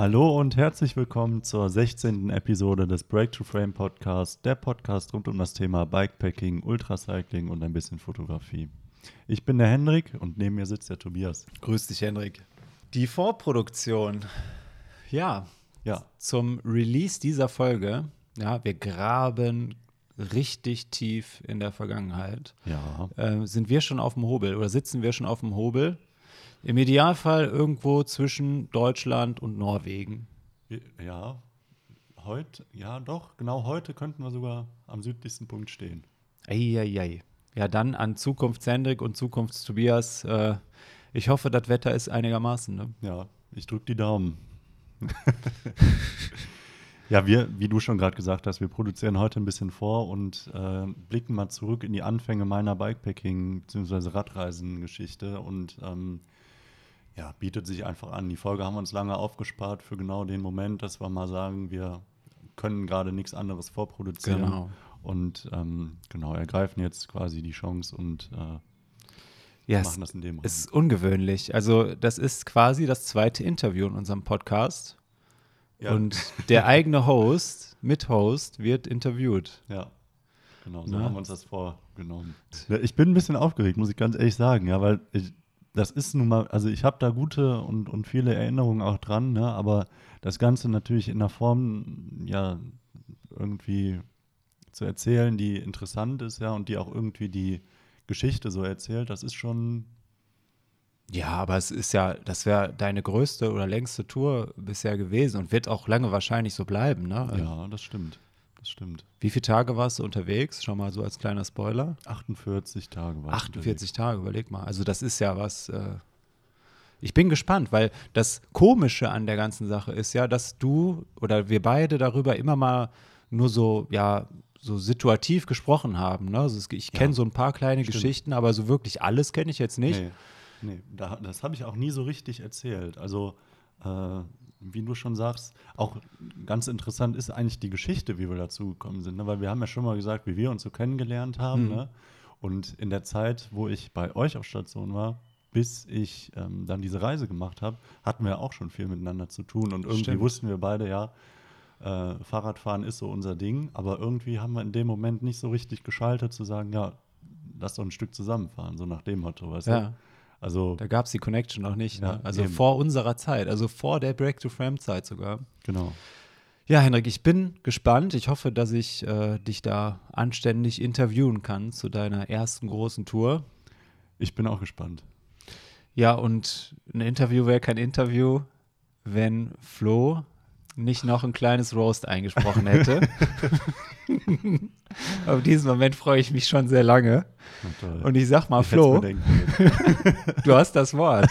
Hallo und herzlich willkommen zur 16. Episode des Break to Frame Podcast, der Podcast rund um das Thema Bikepacking, Ultracycling und ein bisschen Fotografie. Ich bin der Hendrik und neben mir sitzt der Tobias. Grüß dich, Hendrik. Die Vorproduktion. Ja, Ja, zum Release dieser Folge. Ja, wir graben richtig tief in der Vergangenheit. ja, Äh, sind wir schon auf dem Hobel oder sitzen wir schon auf dem Hobel? Im Idealfall irgendwo zwischen Deutschland und Norwegen. ja. Heute, ja doch, genau heute könnten wir sogar am südlichsten Punkt stehen. Eieiei. Ja, dann an Zukunfts-Hendrik und Zukunfts-Tobias. Äh, ich hoffe, das Wetter ist einigermaßen. Ne? Ja, ich drücke die Daumen. ja, wir, wie du schon gerade gesagt hast, wir produzieren heute ein bisschen vor und äh, blicken mal zurück in die Anfänge meiner Bikepacking- bzw. Radreisen-Geschichte und ähm, ja, bietet sich einfach an. Die Folge haben wir uns lange aufgespart für genau den Moment, dass wir mal sagen, wir können gerade nichts anderes vorproduzieren. Genau. Und ähm, genau, ergreifen jetzt quasi die Chance und äh, Ja, machen das in dem Es ist ungewöhnlich. Also, das ist quasi das zweite Interview in unserem Podcast. Ja. Und der eigene Host, Mithost, wird interviewt. Ja, genau, so Na? haben wir uns das vorgenommen. Ich bin ein bisschen aufgeregt, muss ich ganz ehrlich sagen, ja, weil ich, das ist nun mal, also ich habe da gute und, und viele Erinnerungen auch dran, ne, aber das Ganze natürlich in einer Form, ja, irgendwie zu erzählen, die interessant ist, ja, und die auch irgendwie die Geschichte so erzählt, das ist schon, Ja, aber es ist ja, das wäre deine größte oder längste Tour bisher gewesen und wird auch lange wahrscheinlich so bleiben. Ne? ja, das stimmt, das stimmt. Wie viele Tage warst du unterwegs? Schon mal so als kleiner Spoiler. 48 Tage war ich 48 Tage, überleg mal. Also das ist ja was. Äh ich bin gespannt, weil das Komische an der ganzen Sache ist ja, dass du oder wir beide darüber immer mal nur so, ja, so situativ gesprochen haben. Ne? Also ich kenne Ja, so ein paar kleine stimmt. Geschichten, aber so wirklich alles kenne ich jetzt nicht. Nee, nee da, das habe ich auch nie so richtig erzählt. Also, äh, wie du schon sagst, auch ganz interessant ist eigentlich die Geschichte, wie wir dazu gekommen sind. Ne? Weil wir haben ja schon mal gesagt, wie wir uns so kennengelernt haben. Mhm. Ne? Und in der Zeit, wo ich bei euch auf Station war, bis ich ähm, dann diese Reise gemacht habe, hatten wir auch schon viel miteinander zu tun. Und irgendwie Stimmt. wussten wir beide, ja, äh, Fahrradfahren ist so unser Ding. Aber irgendwie haben wir in dem Moment nicht so richtig geschaltet, zu sagen, ja, lass doch ein Stück zusammenfahren, so nach dem Motto, weißt Ja. du? Also, Da gab es die Connection noch nicht. Ne? Also eben. vor unserer Zeit, also vor der Break-to-Frame-Zeit sogar. genau. Ja, Henrik, ich bin gespannt. Ich hoffe, dass ich äh, dich da anständig interviewen kann zu deiner ersten großen Tour. Ich bin auch gespannt. Ja, und ein Interview wäre kein Interview, wenn Flo nicht noch ein kleines Roast eingesprochen hätte. Auf diesen Moment freue ich mich schon sehr lange. Toll. Und ich sag mal, Ich Flo, du hast das Wort.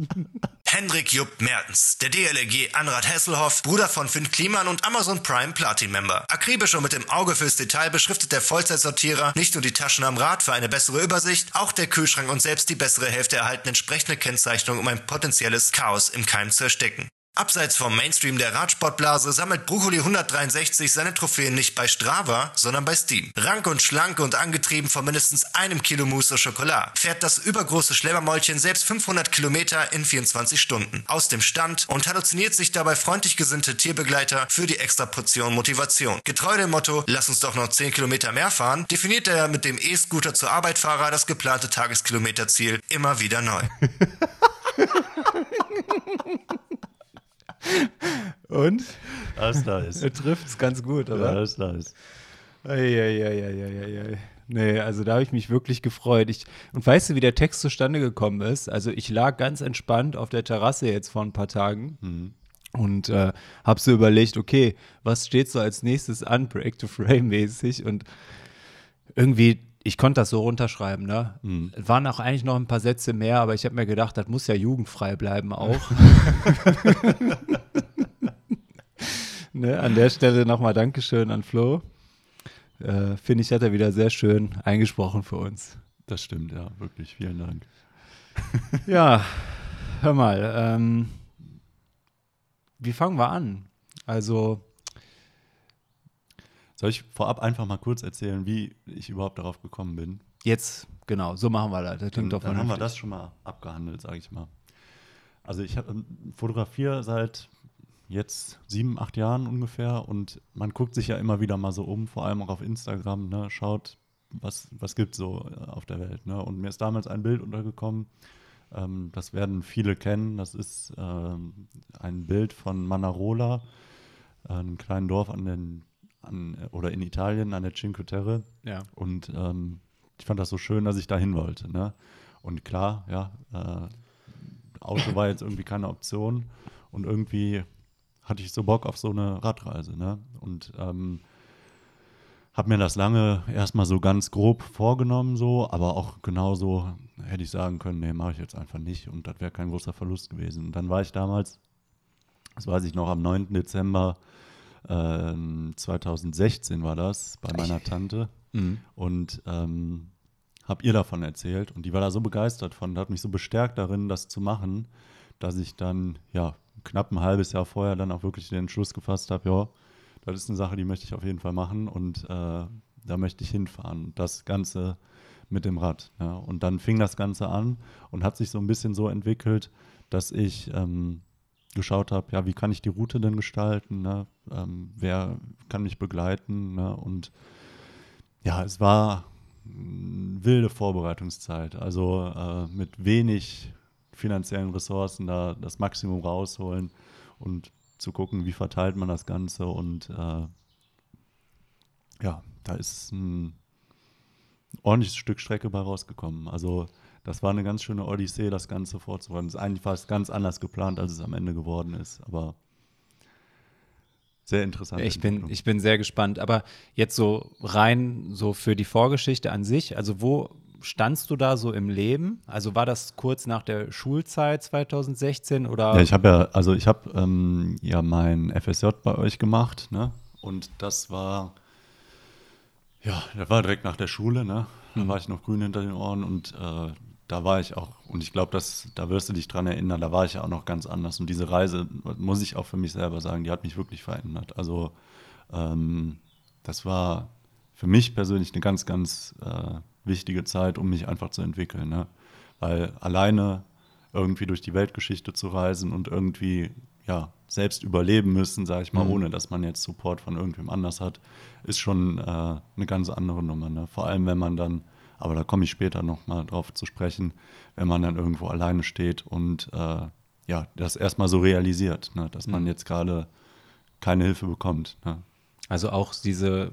Hendrik Jupp Mertens, der DLRG Anrad Hesselhoff, Bruder von Finn Kliman und Amazon Prime Platin Member. Akribisch und mit dem Auge fürs Detail beschriftet der Vollzeitsortierer nicht nur die Taschen am Rad für eine bessere Übersicht, auch der Kühlschrank und selbst die bessere Hälfte erhalten entsprechende Kennzeichnung, um ein potenzielles Chaos im Keim zu ersticken. Abseits vom Mainstream der Radsportblase sammelt Brokkoli 163 seine Trophäen nicht bei Strava, sondern bei Steam. Rank und schlank und angetrieben von mindestens einem Kilo Mousse au Chocolat fährt das übergroße Schlemmermäulchen selbst 500 Kilometer in 24 Stunden aus dem Stand und halluziniert sich dabei freundlich gesinnte Tierbegleiter für die extra Portion Motivation. Getreu dem Motto, lass uns doch noch 10 Kilometer mehr fahren, definiert er mit dem E-Scooter zur Arbeitfahrer das geplante Tageskilometerziel immer wieder neu. Und? Das ist nice. Er trifft es ganz gut, Ja, oder? das ist nice. Eieieiei. Nee, also da habe ich mich wirklich gefreut. Ich, und weißt du, wie der Text zustande gekommen ist? Also ich lag ganz entspannt auf der Terrasse jetzt vor ein paar Tagen und äh, habe so überlegt, okay, was steht so als nächstes an, Break to Frame mäßig und irgendwie, ich konnte das so runterschreiben, ne? Es waren auch eigentlich noch ein paar Sätze mehr, aber ich habe mir gedacht, das muss ja jugendfrei bleiben auch. ne? An der Stelle nochmal Dankeschön an Flo. Äh, Finde ich, hat er wieder sehr schön eingesprochen für uns. Das stimmt, ja, wirklich. Vielen Dank. Ja, hör mal, ähm, wie fangen wir an? Also, Soll ich vorab einfach mal kurz erzählen, wie ich überhaupt darauf gekommen bin? jetzt, genau, so machen wir das. Das Dann, klingt doch dann haben wir das schon mal abgehandelt, sage ich mal. Also ich hab, ähm, fotografiere seit jetzt sieben, acht Jahren ungefähr und man guckt sich ja immer wieder mal so um, vor allem auch auf Instagram, ne, schaut, was, was gibt es so äh, auf der Welt. Ne? Und mir ist damals ein Bild untergekommen, ähm, das werden viele kennen, das ist ähm, ein Bild von Manarola, einem kleinen Dorf an den, an, oder in Italien an der Cinque Terre. Ja. Und ähm, ich fand das so schön, dass ich da hin wollte. Ne? Und klar, ja, äh, Auto war jetzt irgendwie keine Option und irgendwie hatte ich so Bock auf so eine Radreise. Ne? Und ähm, habe mir das lange erstmal so ganz grob vorgenommen, so, aber auch genauso hätte ich sagen können, nee, mache ich jetzt einfach nicht und das wäre kein großer Verlust gewesen. Und dann war ich damals, das weiß ich noch, am 9. Dezember äh, 2016 war das, bei meiner Tante. Mhm. Und ähm, habe ihr davon erzählt und die war da so begeistert von, hat mich so bestärkt darin, das zu machen, dass ich dann, ja, knapp ein halbes Jahr vorher dann auch wirklich den Entschluss gefasst habe, ja, das ist eine Sache, die möchte ich auf jeden Fall machen und äh, da möchte ich hinfahren. Das Ganze mit dem Rad. Ja. Und dann fing das Ganze an und hat sich so ein bisschen so entwickelt, dass ich ähm, geschaut habe, ja, wie kann ich die Route denn gestalten? Ne? Ähm, wer kann mich begleiten? Ne? Und ja, es war eine wilde Vorbereitungszeit. Also äh, mit wenig finanziellen Ressourcen da das Maximum rausholen und zu gucken, wie verteilt man das Ganze. Und äh, ja, da ist ein ordentliches Stück Strecke bei rausgekommen. Also das war eine ganz schöne Odyssee, das Ganze vorzubereiten. Das ist eigentlich fast ganz anders geplant, als es am Ende geworden ist. Aber sehr interessant. Ich bin, ich bin sehr gespannt. Aber jetzt so rein so für die Vorgeschichte an sich, also wo standst du da so im Leben? Also war das kurz nach der Schulzeit 2016 oder? Ja, ich habe ja, also ich habe ähm, ja mein FSJ bei euch gemacht, ne? Und das war, ja, das war direkt nach der Schule, ne? Da Mhm. war ich noch grün hinter den Ohren und äh, da war ich auch, und ich glaube, da wirst du dich dran erinnern, da war ich ja auch noch ganz anders. Und diese Reise, muss ich auch für mich selber sagen, die hat mich wirklich verändert. Also ähm, das war für mich persönlich eine ganz, ganz äh, wichtige Zeit, um mich einfach zu entwickeln. Ne? Weil alleine irgendwie durch die Weltgeschichte zu reisen und irgendwie ja, selbst überleben müssen, sage ich mal, Mhm. ohne dass man jetzt Support von irgendwem anders hat, ist schon äh, eine ganz andere Nummer. Ne? Vor allem, wenn man dann, aber da komme ich später nochmal drauf zu sprechen, wenn man dann irgendwo alleine steht und äh, ja, das erstmal so realisiert, ne? dass man Mhm. jetzt gerade keine Hilfe bekommt. Ne? Also auch diese,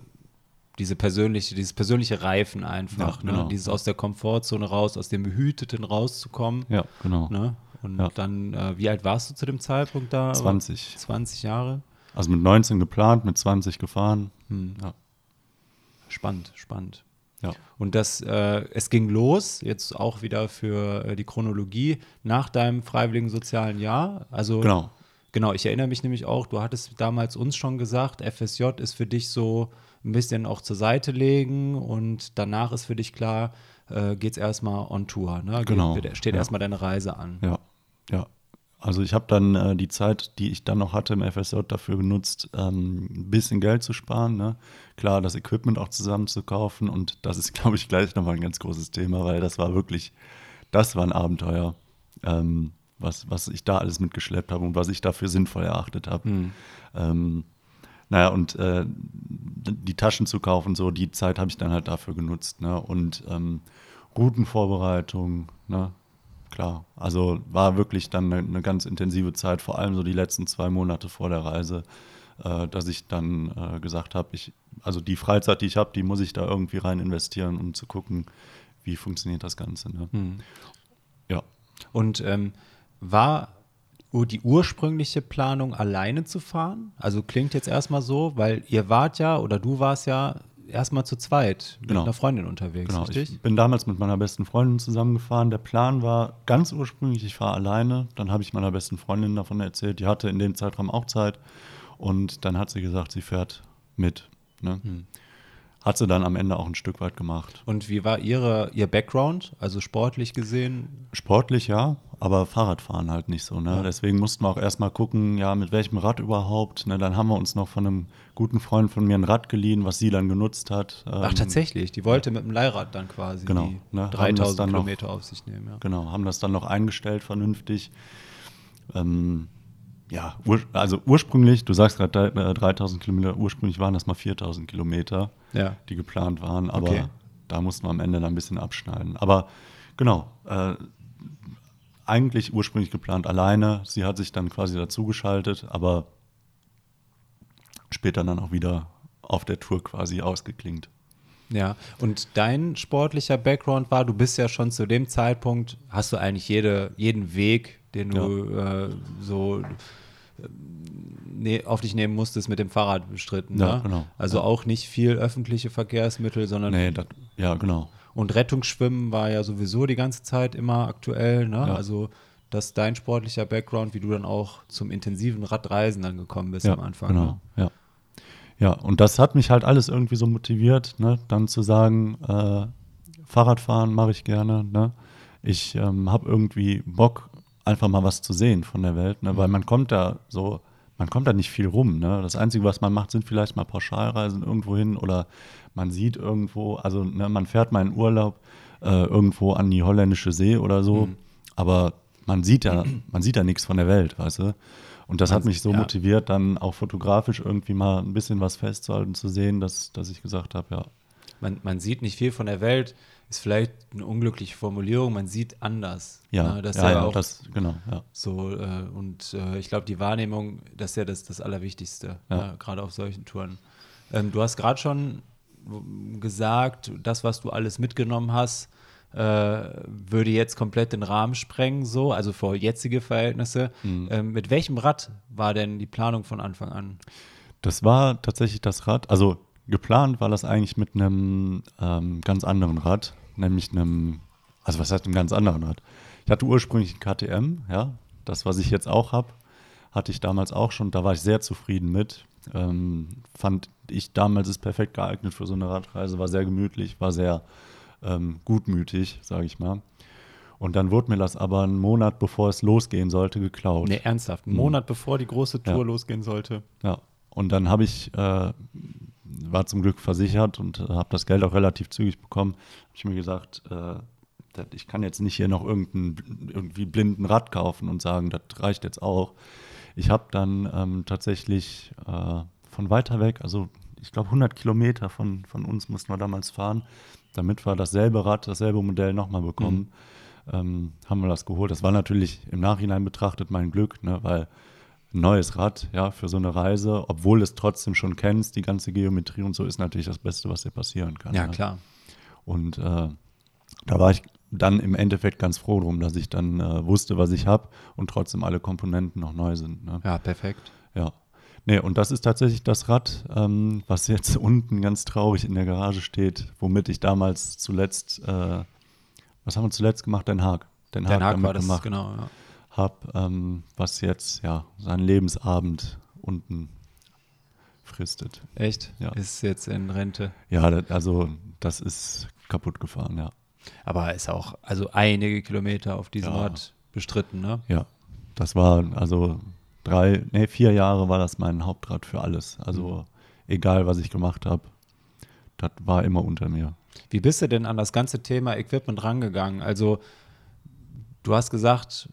diese persönliche, dieses persönliche Reifen einfach, Ja, genau. ne? dieses aus der Komfortzone raus, aus dem Behüteten rauszukommen. Ja, genau. Ne? Und Ja. dann, äh, wie alt warst du zu dem Zeitpunkt da? 20. 20 Jahre. Also mit 19 geplant, mit 20 gefahren. Hm. Ja. Spannend, spannend. Ja. Und das, äh, es ging los, jetzt auch wieder für äh, die Chronologie, nach deinem freiwilligen sozialen Jahr. Also Genau. Genau, ich erinnere mich nämlich auch, du hattest damals uns schon gesagt, FSJ ist für dich so ein bisschen auch zur Seite legen und danach ist für dich klar, äh, geht's erstmal on Tour. Ne? Genau, Steht ja. erstmal deine Reise an. Ja, ja. Also ich habe dann äh, die Zeit, die ich dann noch hatte im FSJ, dafür genutzt, ähm, ein bisschen Geld zu sparen. Ne? Klar, das Equipment auch zusammen zu kaufen und das ist, glaube ich, gleich nochmal ein ganz großes Thema, weil das war wirklich, das war ein Abenteuer, ähm, was, was ich da alles mitgeschleppt habe und was ich dafür sinnvoll erachtet habe. Hm. Ähm, naja, und äh, die Taschen zu kaufen, so die Zeit habe ich dann halt dafür genutzt. Ne? Und ähm, Routenvorbereitung, ne? Klar. Also war wirklich dann eine, eine ganz intensive Zeit, vor allem so die letzten zwei Monate vor der Reise, äh, dass ich dann äh, gesagt habe, ich, also die Freizeit, die ich habe, die muss ich da irgendwie rein investieren, um zu gucken, wie funktioniert das Ganze. Ne? Hm. Ja. Und ähm, war die ursprüngliche Planung alleine zu fahren? Also klingt jetzt erstmal so, weil ihr wart ja oder du warst ja erstmal zu zweit mit Genau. einer Freundin unterwegs, Genau, richtig? ich bin damals mit meiner besten Freundin zusammengefahren. Der Plan war ganz ursprünglich, ich fahre alleine. Dann habe ich meiner besten Freundin davon erzählt. Die hatte in dem Zeitraum auch Zeit. Und dann hat sie gesagt, sie fährt mit. Ne? Hm. Hat sie dann am Ende auch ein Stück weit gemacht. Und wie war ihre, ihr Background, also sportlich gesehen? Sportlich ja, aber Fahrradfahren halt nicht so. Ne? Ja. Deswegen mussten wir auch erstmal gucken, ja, mit welchem Rad überhaupt. Ne? Dann haben wir uns noch von einem guten Freund von mir ein Rad geliehen, was sie dann genutzt hat. Ach, Ähm, tatsächlich, die wollte mit dem Leihrad dann quasi Genau, die ne, haben das 3000 dann noch- Kilometer auf sich nehmen. Ja. Genau, haben das dann noch eingestellt vernünftig. Ähm, ja, ur, also ursprünglich, du sagst gerade äh, 3000 Kilometer, ursprünglich waren das mal 4000 Kilometer, Ja. die geplant waren, aber Okay. da mussten wir am Ende dann ein bisschen abschneiden. Aber genau, äh, eigentlich ursprünglich geplant alleine. Sie hat sich dann quasi dazugeschaltet, aber später dann auch wieder auf der Tour quasi ausgeklingt. Ja, und dein sportlicher Background war, du bist ja schon zu dem Zeitpunkt, hast du eigentlich jede, jeden Weg, den du äh, so äh, ne, auf dich nehmen musstest, mit dem Fahrrad bestritten. Ja, ne? genau. Also Ja. auch nicht viel öffentliche Verkehrsmittel, sondern Nee, das, ja, genau. und Rettungsschwimmen war ja sowieso die ganze Zeit immer aktuell. Ne? Ja. Also das ist dein sportlicher Background, wie du dann auch zum intensiven Radreisen dann gekommen bist am Anfang. Genau, Ne? ja. Ja, und das hat mich halt alles irgendwie so motiviert, ne? dann zu sagen, äh, Fahrradfahren mache ich gerne. Ne? Ich ähm, habe irgendwie Bock, einfach mal was zu sehen von der Welt, ne? weil man kommt da so, man kommt da nicht viel rum. Ne? Das Einzige, was man macht, sind vielleicht mal Pauschalreisen irgendwo hin oder man sieht irgendwo, also ne, man fährt mal in Urlaub äh, irgendwo an die holländische See oder so, aber man sieht ja, man sieht ja nichts von der Welt, weißt du? Und das hat Man- mich so ja. motiviert, dann auch fotografisch irgendwie mal ein bisschen was festzuhalten, zu sehen, dass, dass ich gesagt habe, ja, man, man sieht nicht viel von der Welt, ist vielleicht eine unglückliche Formulierung, man sieht anders. ja, Ne? Das ja, ja, auch das, genau, ja. so, äh, und äh, ich glaube, die Wahrnehmung, das ist ja das, das Allerwichtigste, Ja. ja, gerade auf solchen Touren. Ähm, du hast gerade schon gesagt, das, was du alles mitgenommen hast, äh, würde jetzt komplett den Rahmen sprengen, so, also für jetzige Verhältnisse. Mhm. Ähm, mit welchem Rad war denn die Planung von Anfang an? Das war tatsächlich das Rad, also geplant war das eigentlich mit einem ähm, ganz anderen Rad, nämlich einem, also was heißt einem ganz anderen Rad? Ich hatte ursprünglich ein KTM, ja, das, was ich jetzt auch habe, hatte ich damals auch schon, da war ich sehr zufrieden mit. Ähm, fand ich damals ist perfekt geeignet für so eine Radreise, war sehr gemütlich, war sehr ähm, gutmütig, sage ich mal. Und dann wurde mir das aber einen Monat bevor es losgehen sollte geklaut. Nee, ernsthaft. Einen Monat bevor die große Tour Ja. losgehen sollte. Ja, und dann habe ich, äh, war zum Glück versichert und äh, habe das Geld auch relativ zügig bekommen. Habe ich mir gesagt, äh, ich kann jetzt nicht hier noch irgendeinen irgendwie blinden Rad kaufen und sagen, das reicht jetzt auch. Ich habe dann ähm, tatsächlich äh, von weiter weg, also ich glaube 100 Kilometer von, von uns mussten wir damals fahren, damit wir dasselbe Rad, dasselbe Modell nochmal bekommen, ähm, haben wir das geholt. Das war natürlich im Nachhinein betrachtet mein Glück, ne, weil ein neues Rad, ja, für so eine Reise, obwohl du es trotzdem schon kennst, die ganze Geometrie und so, ist natürlich das Beste, was dir passieren kann. Ja, ne? klar. Und äh, da war ich dann im Endeffekt ganz froh drum, dass ich dann äh, wusste, was ich habe und trotzdem alle Komponenten noch neu sind. Ne? Ja, perfekt. Ja. Nee, und das ist tatsächlich das Rad, ähm, was jetzt unten ganz traurig in der Garage steht, womit ich damals zuletzt, äh, was haben wir zuletzt gemacht? Den Haag. Den Haag, Den Haag war das, gemacht genau. Ja. Habe, ähm, was jetzt ja seinen Lebensabend unten fristet. Echt? Ja. Ist jetzt in Rente. Ja, das, also das ist kaputt gefahren, ja. Aber ist auch, also einige Kilometer auf diesem Ja. Rad bestritten, ne? Ja, das war also drei, nee, vier Jahre war das mein Hauptrad für alles. Also egal, was ich gemacht habe, das war immer unter mir. Wie bist du denn an das ganze Thema Equipment rangegangen? Also, du hast gesagt,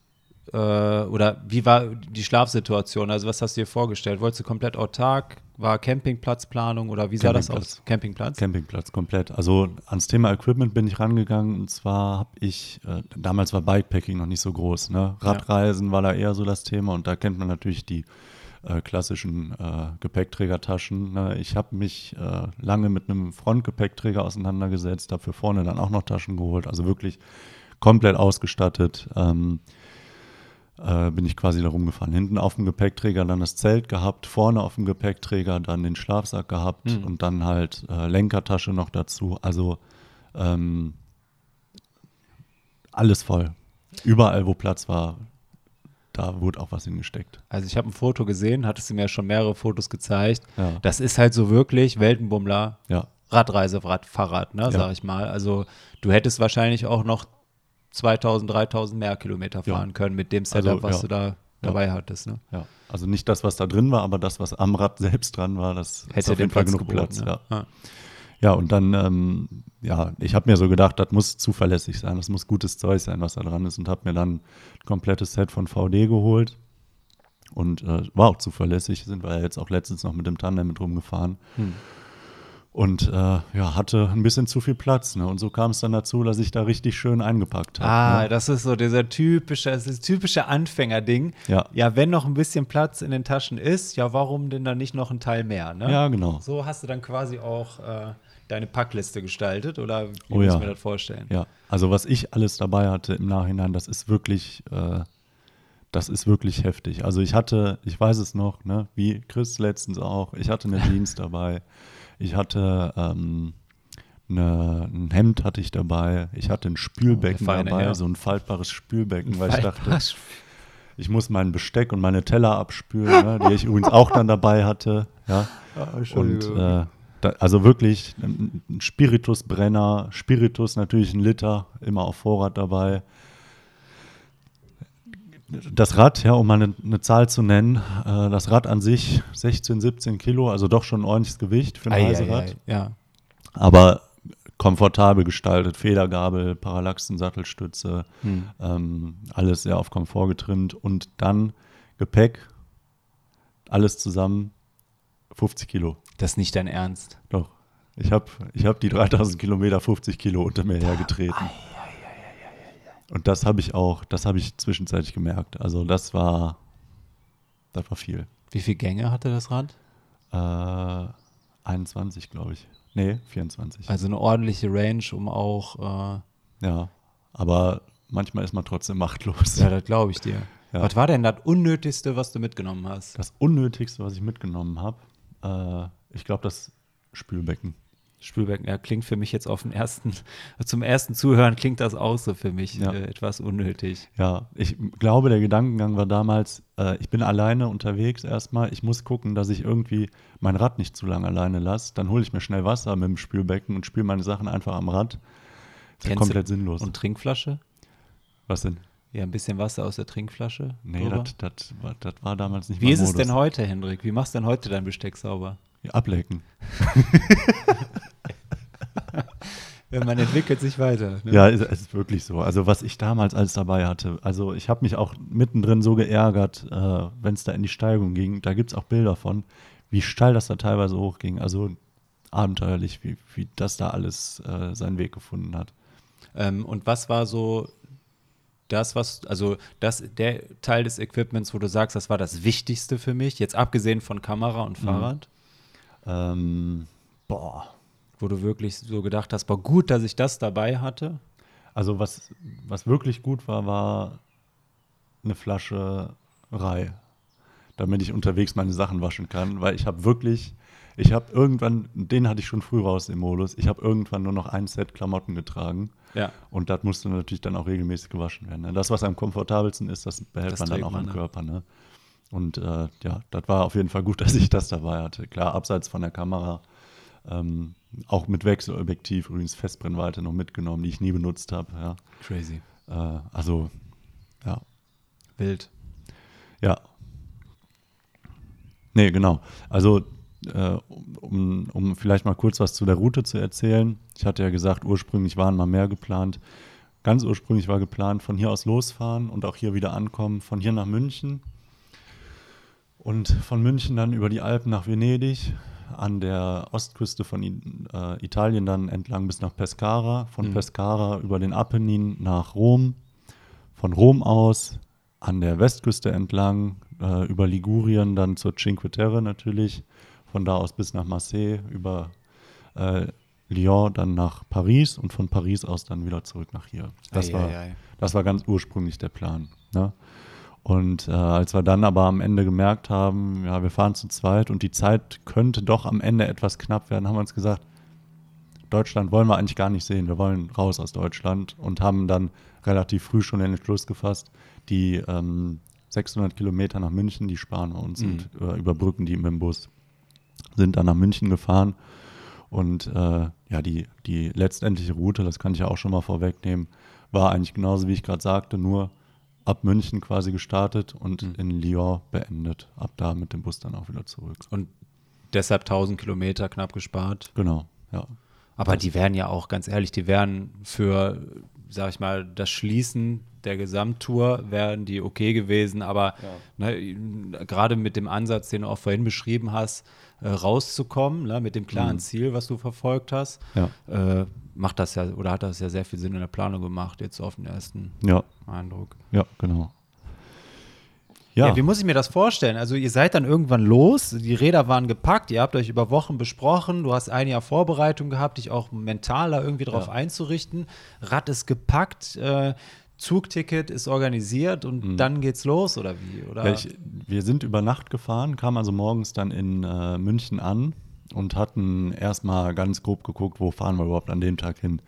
äh, oder wie war die Schlafsituation? Also, was hast du dir vorgestellt? Wolltest du komplett autark? War Campingplatzplanung oder wie sah das aus? Campingplatz? Campingplatz komplett. Also ans Thema Equipment bin ich rangegangen und zwar habe ich, äh, damals war Bikepacking noch nicht so groß. Ne? Radreisen war da eher so das Thema und da kennt man natürlich die äh, klassischen äh, Gepäckträgertaschen. Ne? Ich habe mich äh, lange mit einem Frontgepäckträger auseinandergesetzt, habe für vorne dann auch noch Taschen geholt, also wirklich komplett ausgestattet. Ähm, äh, bin ich quasi da rumgefahren. Hinten auf dem Gepäckträger dann das Zelt gehabt, vorne auf dem Gepäckträger dann den Schlafsack gehabt Mhm. und dann halt äh, Lenkertasche noch dazu. Also ähm, alles voll. Überall, wo Platz war, da wurde auch was hingesteckt. Also, ich habe ein Foto gesehen, hattest du mir ja schon mehrere Fotos gezeigt. Ja. Das ist halt so wirklich Weltenbummler. Ja, Radreise, Rad, Fahrrad, ne, Ja. sag ich mal. Also du hättest wahrscheinlich auch noch 2000, 3000 mehr Kilometer Ja. fahren können mit dem Setup, Also, was ja. du da dabei hattest. Ne? ja. Also nicht das, was da drin war, aber das, was am Rad selbst dran war, das Hätte auf den jeden Fall Platz genug geboten. Platz. ne? Ja. Ja. Ja, und dann, ähm, ja, ich habe mir so gedacht, das muss zuverlässig sein, das muss gutes Zeug sein, was da dran ist und habe mir dann ein komplettes Set von VD geholt Und äh, war auch zuverlässig, sind wir ja jetzt auch letztens noch mit dem Tandem mit rumgefahren. Hm. Und äh, ja, hatte ein bisschen zu viel Platz. Ne? Und so kam es dann dazu, dass ich da richtig schön eingepackt habe. Ah, ne? das ist so dieser typische, das ist typische Anfängerding. Ja. ja, wenn noch ein bisschen Platz in den Taschen ist, ja, warum denn dann nicht noch ein Teil mehr? Ne? Ja, genau. So hast du dann quasi auch äh, deine Packliste gestaltet oder wie Oh muss ja. ich mir das vorstellen? Ja, also was ich alles dabei hatte im Nachhinein, das ist wirklich, äh, das ist wirklich heftig. Also ich hatte, ich weiß es noch, ne, wie Chris letztens auch, ich hatte eine Jeans dabei, ich hatte ähm, eine, ein Hemd hatte ich dabei, ich hatte ein Spülbecken Oh, dabei, Herr. so ein faltbares Spülbecken, weil ich dachte, ich muss mein Besteck und meine Teller abspülen, ne, die ich übrigens auch dann dabei hatte, ja. Ah, Und äh, da, also wirklich ein ein Spiritusbrenner, Spiritus natürlich ein Liter, immer auf Vorrat dabei. Das Rad, ja, um mal eine, eine Zahl zu nennen, äh, das Rad an sich 16, 17 Kilo, also doch schon ein ordentliches Gewicht für ein Ei, ei, Reiserad. ei, ja. Aber komfortabel gestaltet, Federgabel, Parallaxen, Sattelstütze, Hm. ähm, alles sehr auf Komfort getrimmt und dann Gepäck, alles zusammen 50 Kilo. Das ist nicht dein Ernst. Doch. Ich habe ich hab die 3000 Kilometer 50 Kilo unter mir hergetreten. Und das habe ich auch, das habe ich zwischenzeitlich gemerkt. Also das war, das war viel. Wie viele Gänge hatte das Rad? Äh, 21, glaube ich. Nee, 24. Also eine ordentliche Range, um auch, äh, ja, aber manchmal ist man trotzdem machtlos. ja, das glaube ich dir. Ja. Was war denn das Unnötigste, was du mitgenommen hast? Das Unnötigste, was ich mitgenommen habe, äh, ich glaube, das Spülbecken. Spülbecken, ja, klingt für mich jetzt auf den ersten, zum ersten Zuhören klingt das auch so für mich Ja. äh, etwas unnötig. Ja, ich glaube, der Gedankengang war damals, äh, ich bin alleine unterwegs erstmal, ich muss gucken, dass ich irgendwie mein Rad nicht zu lange alleine lasse. Dann hole ich mir schnell Wasser mit dem Spülbecken und spüle meine Sachen einfach am Rad. Das ist komplett sinnlos. Und Trinkflasche? Was denn? Ja, ein bisschen Wasser aus der Trinkflasche. Nee, das, war, damals nicht Wie ist es Modus. denn heute, Hendrik? Wie machst du denn heute dein Besteck sauber? Ja, Ablecken. Ja, man entwickelt sich weiter. Ne? Ja, es ist wirklich so. Also was ich damals alles dabei hatte, also ich habe mich auch mittendrin so geärgert, äh, wenn es da in die Steigung ging. Da gibt es auch Bilder von, wie steil das da teilweise hochging. Also abenteuerlich, wie, wie das da alles äh, seinen Weg gefunden hat. Ähm, und was war so das, was, also das, der Teil des Equipments, wo du sagst, das war das Wichtigste für mich, jetzt abgesehen von Kamera und Fahrrad, Ähm, boah. Wo du wirklich so gedacht hast, boah, gut, dass ich das dabei hatte. Also was, was wirklich gut war, war eine Flasche Rei, damit ich unterwegs meine Sachen waschen kann, weil ich habe wirklich, ich habe irgendwann, den hatte ich schon früh raus im Modus, ich habe irgendwann nur noch ein Set Klamotten getragen Ja. und das musste natürlich dann auch regelmäßig gewaschen werden. Ne? Das, was am komfortabelsten ist, das behält Das man dann auch man, am ne? Körper. Ne? Und äh, ja, das war auf jeden Fall gut, dass ich das dabei hatte. Klar, abseits von der Kamera, ähm, auch mit Wechselobjektiv, übrigens Festbrennweite noch mitgenommen, die ich nie benutzt habe. Ja. Crazy. Äh, also, ja. Wild. Ja. Nee, genau. Also, äh, um, um vielleicht mal kurz was zu der Route zu erzählen. Ich hatte ja gesagt, ursprünglich waren mal mehr geplant. Ganz ursprünglich war geplant, von hier aus losfahren und auch hier wieder ankommen, von hier nach München. Und von München dann über die Alpen nach Venedig, an der Ostküste von äh, Italien dann entlang bis nach Pescara, von Mhm. Pescara über den Apennin nach Rom, von Rom aus an der Westküste entlang, äh, über Ligurien dann zur Cinque Terre natürlich, von da aus bis nach Marseille, über äh, Lyon dann nach Paris und von Paris aus dann wieder zurück nach hier. Das, Ei, war, ei, ei. das war ganz ursprünglich der Plan. Ne? Und äh, als wir dann aber am Ende gemerkt haben, ja, wir fahren zu zweit und die Zeit könnte doch am Ende etwas knapp werden, haben wir uns gesagt, Deutschland wollen wir eigentlich gar nicht sehen. Wir wollen raus aus Deutschland und haben dann relativ früh schon den Entschluss gefasst, die ähm, 600 Kilometer nach München, die sparen wir uns Mhm. und äh, überbrücken die mit dem Bus. Sind dann nach München gefahren und äh, ja, die, die letztendliche Route, das kann ich ja auch schon mal vorwegnehmen, war eigentlich genauso wie ich gerade sagte, nur ab München quasi gestartet und Mhm. in Lyon beendet. Ab da mit dem Bus dann auch wieder zurück. Und deshalb 1000 Kilometer knapp gespart. Genau, ja. Aber die wären ja auch, ganz ehrlich, die wären für sag ich mal, das Schließen der Gesamttour wären die okay gewesen, aber ja. ne, gerade mit dem Ansatz, den du auch vorhin beschrieben hast, äh, rauszukommen, ne, mit dem klaren mhm. Ziel, was du verfolgt hast, ja. äh, macht das ja oder hat das ja sehr viel Sinn in der Planung gemacht, jetzt auf den ersten ja. Eindruck. Ja, genau. Ja. ja. wie muss ich mir das vorstellen? Also ihr seid dann irgendwann los, die Räder waren gepackt, ihr habt euch über Wochen besprochen, du hast ein Jahr Vorbereitung gehabt, dich auch mental da irgendwie drauf ja. einzurichten. Rad ist gepackt, äh, Zugticket ist organisiert und mhm. dann geht's los oder wie? Oder? Ja, ich, wir sind über Nacht gefahren, kamen also morgens dann in äh, München an und hatten erstmal ganz grob geguckt, wo fahren wir überhaupt an dem Tag hin.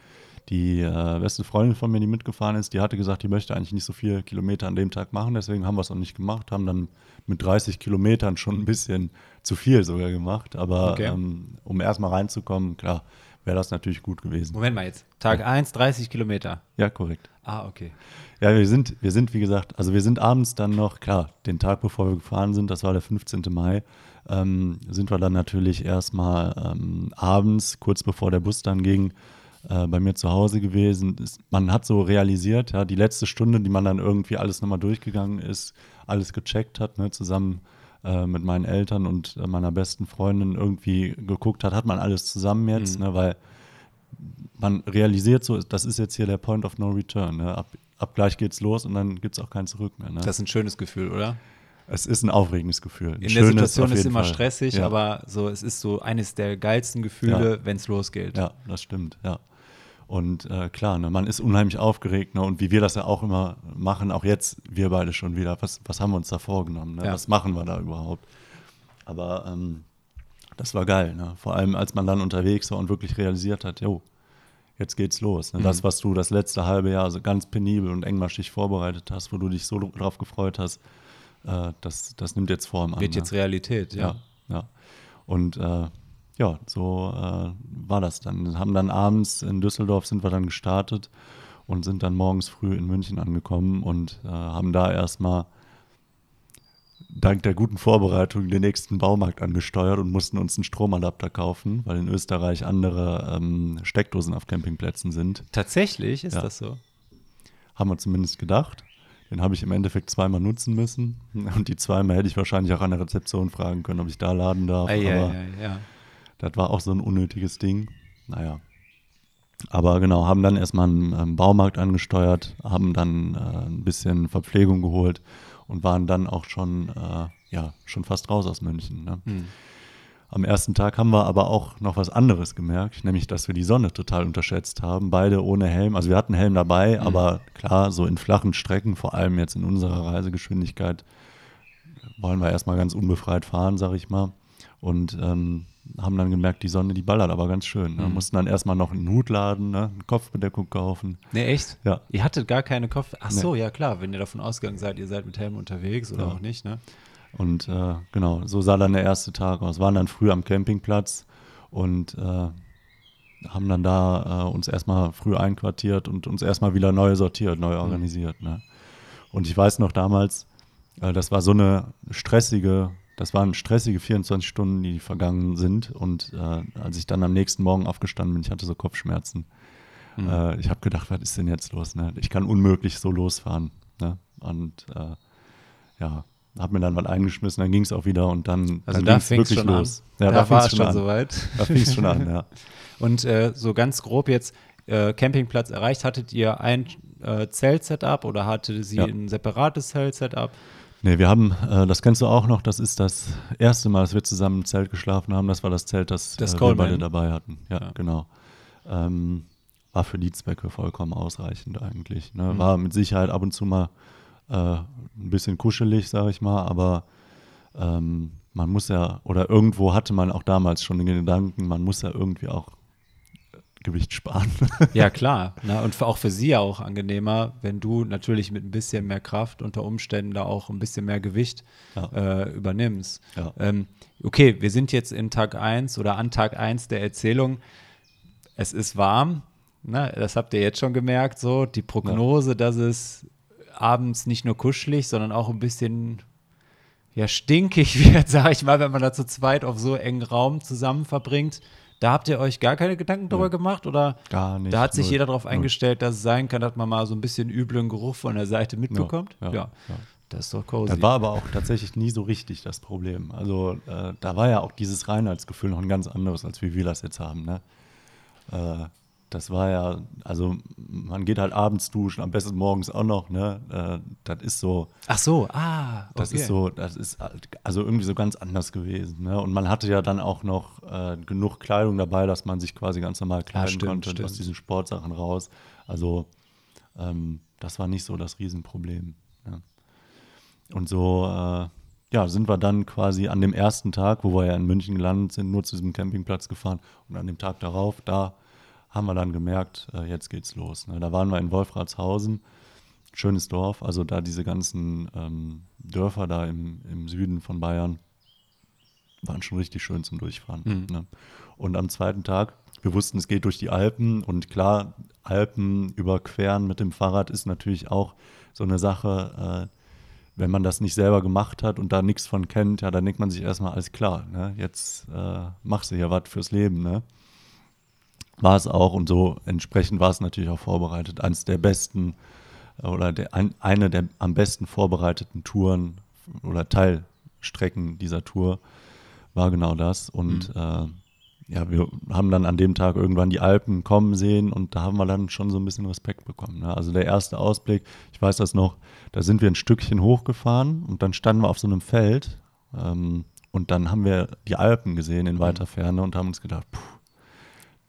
Die äh, beste Freundin von mir, die mitgefahren ist, die hatte gesagt, die möchte eigentlich nicht so viele Kilometer an dem Tag machen, deswegen haben wir es auch nicht gemacht, haben dann mit 30 Kilometern schon ein bisschen zu viel sogar gemacht. Aber okay. ähm, um erstmal reinzukommen, klar, wäre das natürlich gut gewesen. Moment mal jetzt. Tag ja. 1, 30 Kilometer. Ja, korrekt. Ah, okay. Ja, wir sind, wir sind, wie gesagt, also wir sind abends dann noch, klar, den Tag bevor wir gefahren sind, das war der 15. Mai, ähm, sind wir dann natürlich erstmal ähm, abends, kurz bevor der Bus dann ging, äh, bei mir zu Hause gewesen. Ist, man hat so realisiert, ja, die letzte Stunde, die man dann irgendwie alles nochmal durchgegangen ist, alles gecheckt hat, ne, zusammen äh, mit meinen Eltern und äh, meiner besten Freundin irgendwie geguckt hat, hat man alles zusammen jetzt, mhm. ne, weil man realisiert so, das ist jetzt hier der Point of No Return. Ne? Ab, ab gleich geht's los und dann gibt es auch kein Zurück mehr. Ne? Das ist ein schönes Gefühl, oder? Es ist ein aufregendes Gefühl. Ein In der Situation ist es immer Fall. stressig, ja. aber so, es ist so eines der geilsten Gefühle, ja. wenn es losgeht. Ja, das stimmt, ja. Und äh, klar, ne, man ist unheimlich aufgeregt. Ne, und wie wir das ja auch immer machen, auch jetzt wir beide schon wieder, was, was haben wir uns da vorgenommen? Ne? Ja. Was machen wir da überhaupt? Aber ähm, das war geil. Ne? Vor allem, als man dann unterwegs war und wirklich realisiert hat, jo, jetzt geht's los. Ne? Mhm. Das, was du das letzte halbe Jahr so ganz penibel und engmaschig vorbereitet hast, wo du dich so drauf gefreut hast, äh, das, das nimmt jetzt Form an. Wird jetzt Realität, ja. Ja, ja. Und äh, ja, so äh, war das dann. Wir haben dann abends in Düsseldorf sind wir dann gestartet und sind dann morgens früh in München angekommen und äh, haben da erstmal dank der guten Vorbereitung den nächsten Baumarkt angesteuert und mussten uns einen Stromadapter kaufen, weil in Österreich andere ähm, Steckdosen auf Campingplätzen sind. Tatsächlich ist ja. das so. Haben wir zumindest gedacht. Den habe ich im Endeffekt zweimal nutzen müssen. Und die zweimal hätte ich wahrscheinlich auch an der Rezeption fragen können, ob ich da laden darf. Ei, aber ei, ei, ja. Das war auch so ein unnötiges Ding. Naja. Aber genau, haben dann erstmal einen, einen Baumarkt angesteuert, haben dann äh, ein bisschen Verpflegung geholt und waren dann auch schon, äh, ja, schon fast raus aus München. Ne? Mhm. Am ersten Tag haben wir aber auch noch was anderes gemerkt, nämlich, dass wir die Sonne total unterschätzt haben. Beide ohne Helm. Also wir hatten Helm dabei, mhm. aber klar, so in flachen Strecken, vor allem jetzt in unserer Reisegeschwindigkeit, wollen wir erstmal ganz unbefreit fahren, sag ich mal. Und ähm, haben dann gemerkt, die Sonne, die ballert aber ganz schön. Ne? Mhm. Mussten dann erstmal noch einen Hut laden, ne? eine Kopfbedeckung kaufen. Ne, echt? Ja. Ihr hattet gar keine Kopf. Ach so, nee. ja klar, wenn ihr davon ausgegangen seid, ihr seid mit Helm unterwegs oder ja. auch nicht, ne? Und äh, genau, so sah dann der erste Tag aus. Waren dann früh am Campingplatz und äh, haben dann da äh, uns erstmal früh einquartiert und uns erstmal wieder neu sortiert, neu mhm. organisiert. Ne? Und ich weiß noch damals, äh, das war so eine stressige das waren stressige 24 Stunden, die vergangen sind. Und äh, als ich dann am nächsten Morgen aufgestanden bin, ich hatte so Kopfschmerzen. Mhm. Äh, ich habe gedacht, was ist denn jetzt los? Ne? Ich kann unmöglich so losfahren. Ne? Und äh, ja, habe mir dann was eingeschmissen, dann ging es auch wieder und dann, also dann ging es wirklich los. An. Ja, da, da war es schon soweit. Da fing es schon an, ja. Und äh, so ganz grob jetzt, äh, Campingplatz erreicht, hattet ihr ein äh, Zelt-Setup oder hatte sie ja. ein separates Zelt-Setup? Nee, wir haben, äh, das kennst du auch noch, das ist das erste Mal, dass wir zusammen im Zelt geschlafen haben. Das war das Zelt, das, das äh, wir beide dabei hatten. Ja, ja. genau. Ähm, war für die Zwecke vollkommen ausreichend eigentlich. Ne? Mhm. War mit Sicherheit ab und zu mal äh, ein bisschen kuschelig, sage ich mal, aber ähm, man muss ja, oder irgendwo hatte man auch damals schon den Gedanken, man muss ja irgendwie auch Gewicht sparen. ja, klar. Ne? und auch für sie ja auch angenehmer, wenn du natürlich mit ein bisschen mehr Kraft unter Umständen da auch ein bisschen mehr Gewicht ja. äh, übernimmst. Ja. Ähm, okay, wir sind jetzt in Tag 1 oder an Tag 1 der Erzählung. Es ist warm. Ne? Das habt ihr jetzt schon gemerkt. So, die Prognose, ja. dass es abends nicht nur kuschelig, sondern auch ein bisschen ja, stinkig wird, sage ich mal, wenn man da zu zweit auf so engen Raum zusammen verbringt Da habt ihr euch gar keine Gedanken darüber gemacht oder? Gar nicht. Da hat sich null, jeder darauf null. eingestellt, dass es sein kann, dass man mal so ein bisschen üblen Geruch von der Seite mitbekommt. ja, ja. Das ist doch cozy. Das war aber auch tatsächlich nie so richtig das Problem. Also äh, da war ja auch dieses Reinheitsgefühl noch ein ganz anderes, als wie wir das jetzt haben. Ne? Äh, das war ja, also man geht halt abends duschen, am besten morgens auch noch. Ne? Äh, das ist so, Ach so, ah, okay. das ist so, das ist halt also irgendwie so ganz anders gewesen. Ne? Und man hatte ja dann auch noch äh, genug Kleidung dabei, dass man sich quasi ganz normal kleiden stimmt, konnte stimmt. aus diesen Sportsachen raus. Also ähm, das war nicht so das Riesenproblem. Ne? Und so, äh, ja, sind wir dann quasi an dem ersten Tag, wo wir ja in München gelandet sind, nur zu diesem Campingplatz gefahren. Und an dem Tag darauf, da haben wir dann gemerkt, äh, jetzt geht's los. Ne? Da waren wir in Wolfratshausen, schönes Dorf, also da diese ganzen ähm, Dörfer da im, im Süden von Bayern waren schon richtig schön zum Durchfahren. Mhm. Ne? Und am zweiten Tag, wir wussten, es geht durch die Alpen und klar, Alpen überqueren mit dem Fahrrad ist natürlich auch so eine Sache, äh, wenn man das nicht selber gemacht hat und da nichts von kennt, ja, dann denkt man sich erstmal, alles klar, ne? jetzt äh, machst du hier was fürs Leben. Ne? War es auch und so entsprechend war es natürlich auch vorbereitet. Eines der besten äh, oder der, ein, eine der am besten vorbereiteten Touren oder Teilstrecken dieser Tour war genau das. Und äh, ja, wir haben dann an dem Tag irgendwann die Alpen kommen sehen und da haben wir dann schon so ein bisschen Respekt bekommen. Ne? Also der erste Ausblick, ich weiß das noch, da sind wir ein Stückchen hochgefahren und dann standen wir auf so einem Feld ähm, und dann haben wir die Alpen gesehen in weiter Ferne und haben uns gedacht, puh,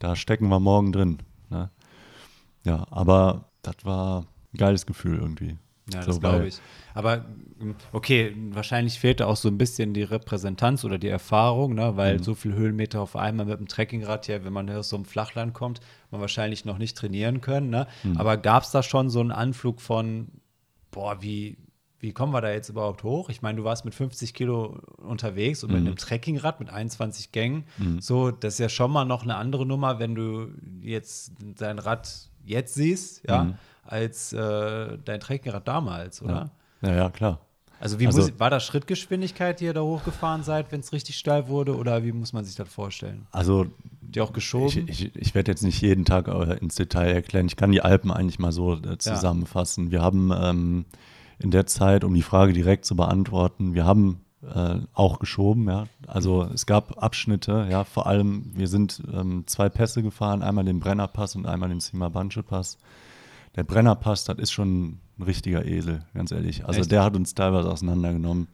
da stecken wir morgen drin. Ne? Ja, aber das war ein geiles Gefühl irgendwie. Ja, So, das glaube ich. Aber ähm, okay, wahrscheinlich fehlte auch so ein bisschen die Repräsentanz oder die Erfahrung, ne? weil Mhm. so viel Höhenmeter auf einmal mit dem Trekkingrad, ja, wenn man aus so einem Flachland kommt, man wahrscheinlich noch nicht trainieren können. Ne? Mhm. Aber gab es da schon so einen Anflug von, boah, wie, wie kommen wir da jetzt überhaupt hoch? Ich meine, du warst mit 50 Kilo unterwegs und mit Mhm. einem Trekkingrad mit 21 Gängen. So, das ist ja schon mal noch eine andere Nummer, wenn du jetzt dein Rad jetzt siehst, ja, Mhm. als äh, dein Trekkingrad damals, oder? Ja, ja, ja klar. Also, wie Also- muss, war das Schrittgeschwindigkeit, die ihr da hochgefahren seid, wenn es richtig steil wurde, oder wie muss man sich das vorstellen? Also Die auch geschoben? Ich, ich, ich werde jetzt nicht jeden Tag äh, ins Detail erklären. Ich kann die Alpen eigentlich mal so äh, zusammenfassen. Wir haben ähm, in der Zeit, um die Frage direkt zu beantworten, wir haben äh, auch geschoben. Ja? Also es gab Abschnitte, ja, vor allem, wir sind ähm, zwei Pässe gefahren, einmal den Brennerpass und einmal den Simabanche-Pass. Der Brennerpass, das ist schon ein richtiger Esel, ganz ehrlich. Also Echt? der hat uns teilweise auseinandergenommen.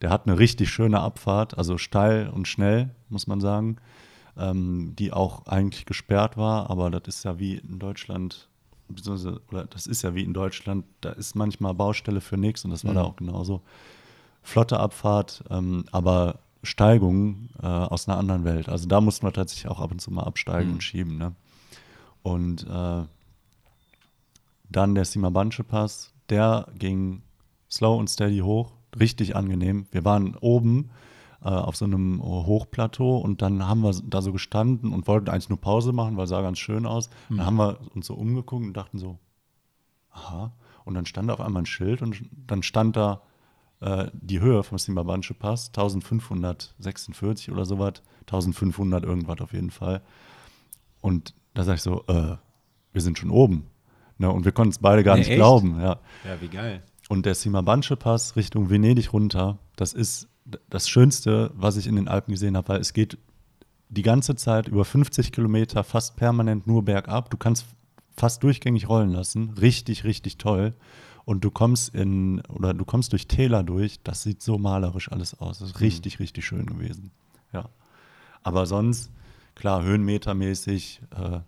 Der hat eine richtig schöne Abfahrt, also steil und schnell, muss man sagen ähm, die auch eigentlich gesperrt war, aber das ist ja wie in Deutschland, beziehungsweise, oder das ist ja wie in Deutschland, da ist manchmal Baustelle für nichts und das war da auch genauso. Flotte Abfahrt, ähm, aber Steigungen äh, aus einer anderen Welt. Also da mussten wir tatsächlich auch ab und zu mal absteigen und schieben. Ne? Und äh, dann der Simabanche Pass, der ging slow und steady hoch, richtig angenehm. Wir waren oben äh, auf so einem Hochplateau und dann haben wir da so gestanden und wollten eigentlich nur Pause machen, weil es sah ganz schön aus. Dann haben wir uns so umgeguckt und dachten so, aha. Und dann stand da auf einmal ein Schild und dann stand da äh, die Höhe vom Simabanche Pass, 1546 oder sowas, 1500 irgendwas auf jeden Fall. Und da sag ich so, äh, wir sind schon oben. Ne, und wir konnten es beide gar Nee, nicht echt? glauben. Ja. Ja, wie geil. Und der Simabanche Pass Richtung Venedig runter, das ist das Schönste, was ich in den Alpen gesehen habe, weil es geht die ganze Zeit über 50 Kilometer fast permanent nur bergab. Du kannst fast durchgängig rollen lassen. Richtig, richtig toll. Und du kommst in, oder du kommst durch Täler durch. Das sieht so malerisch alles aus. Das ist richtig, richtig schön gewesen. Ja. Aber sonst, klar, höhenmetermäßig, äh,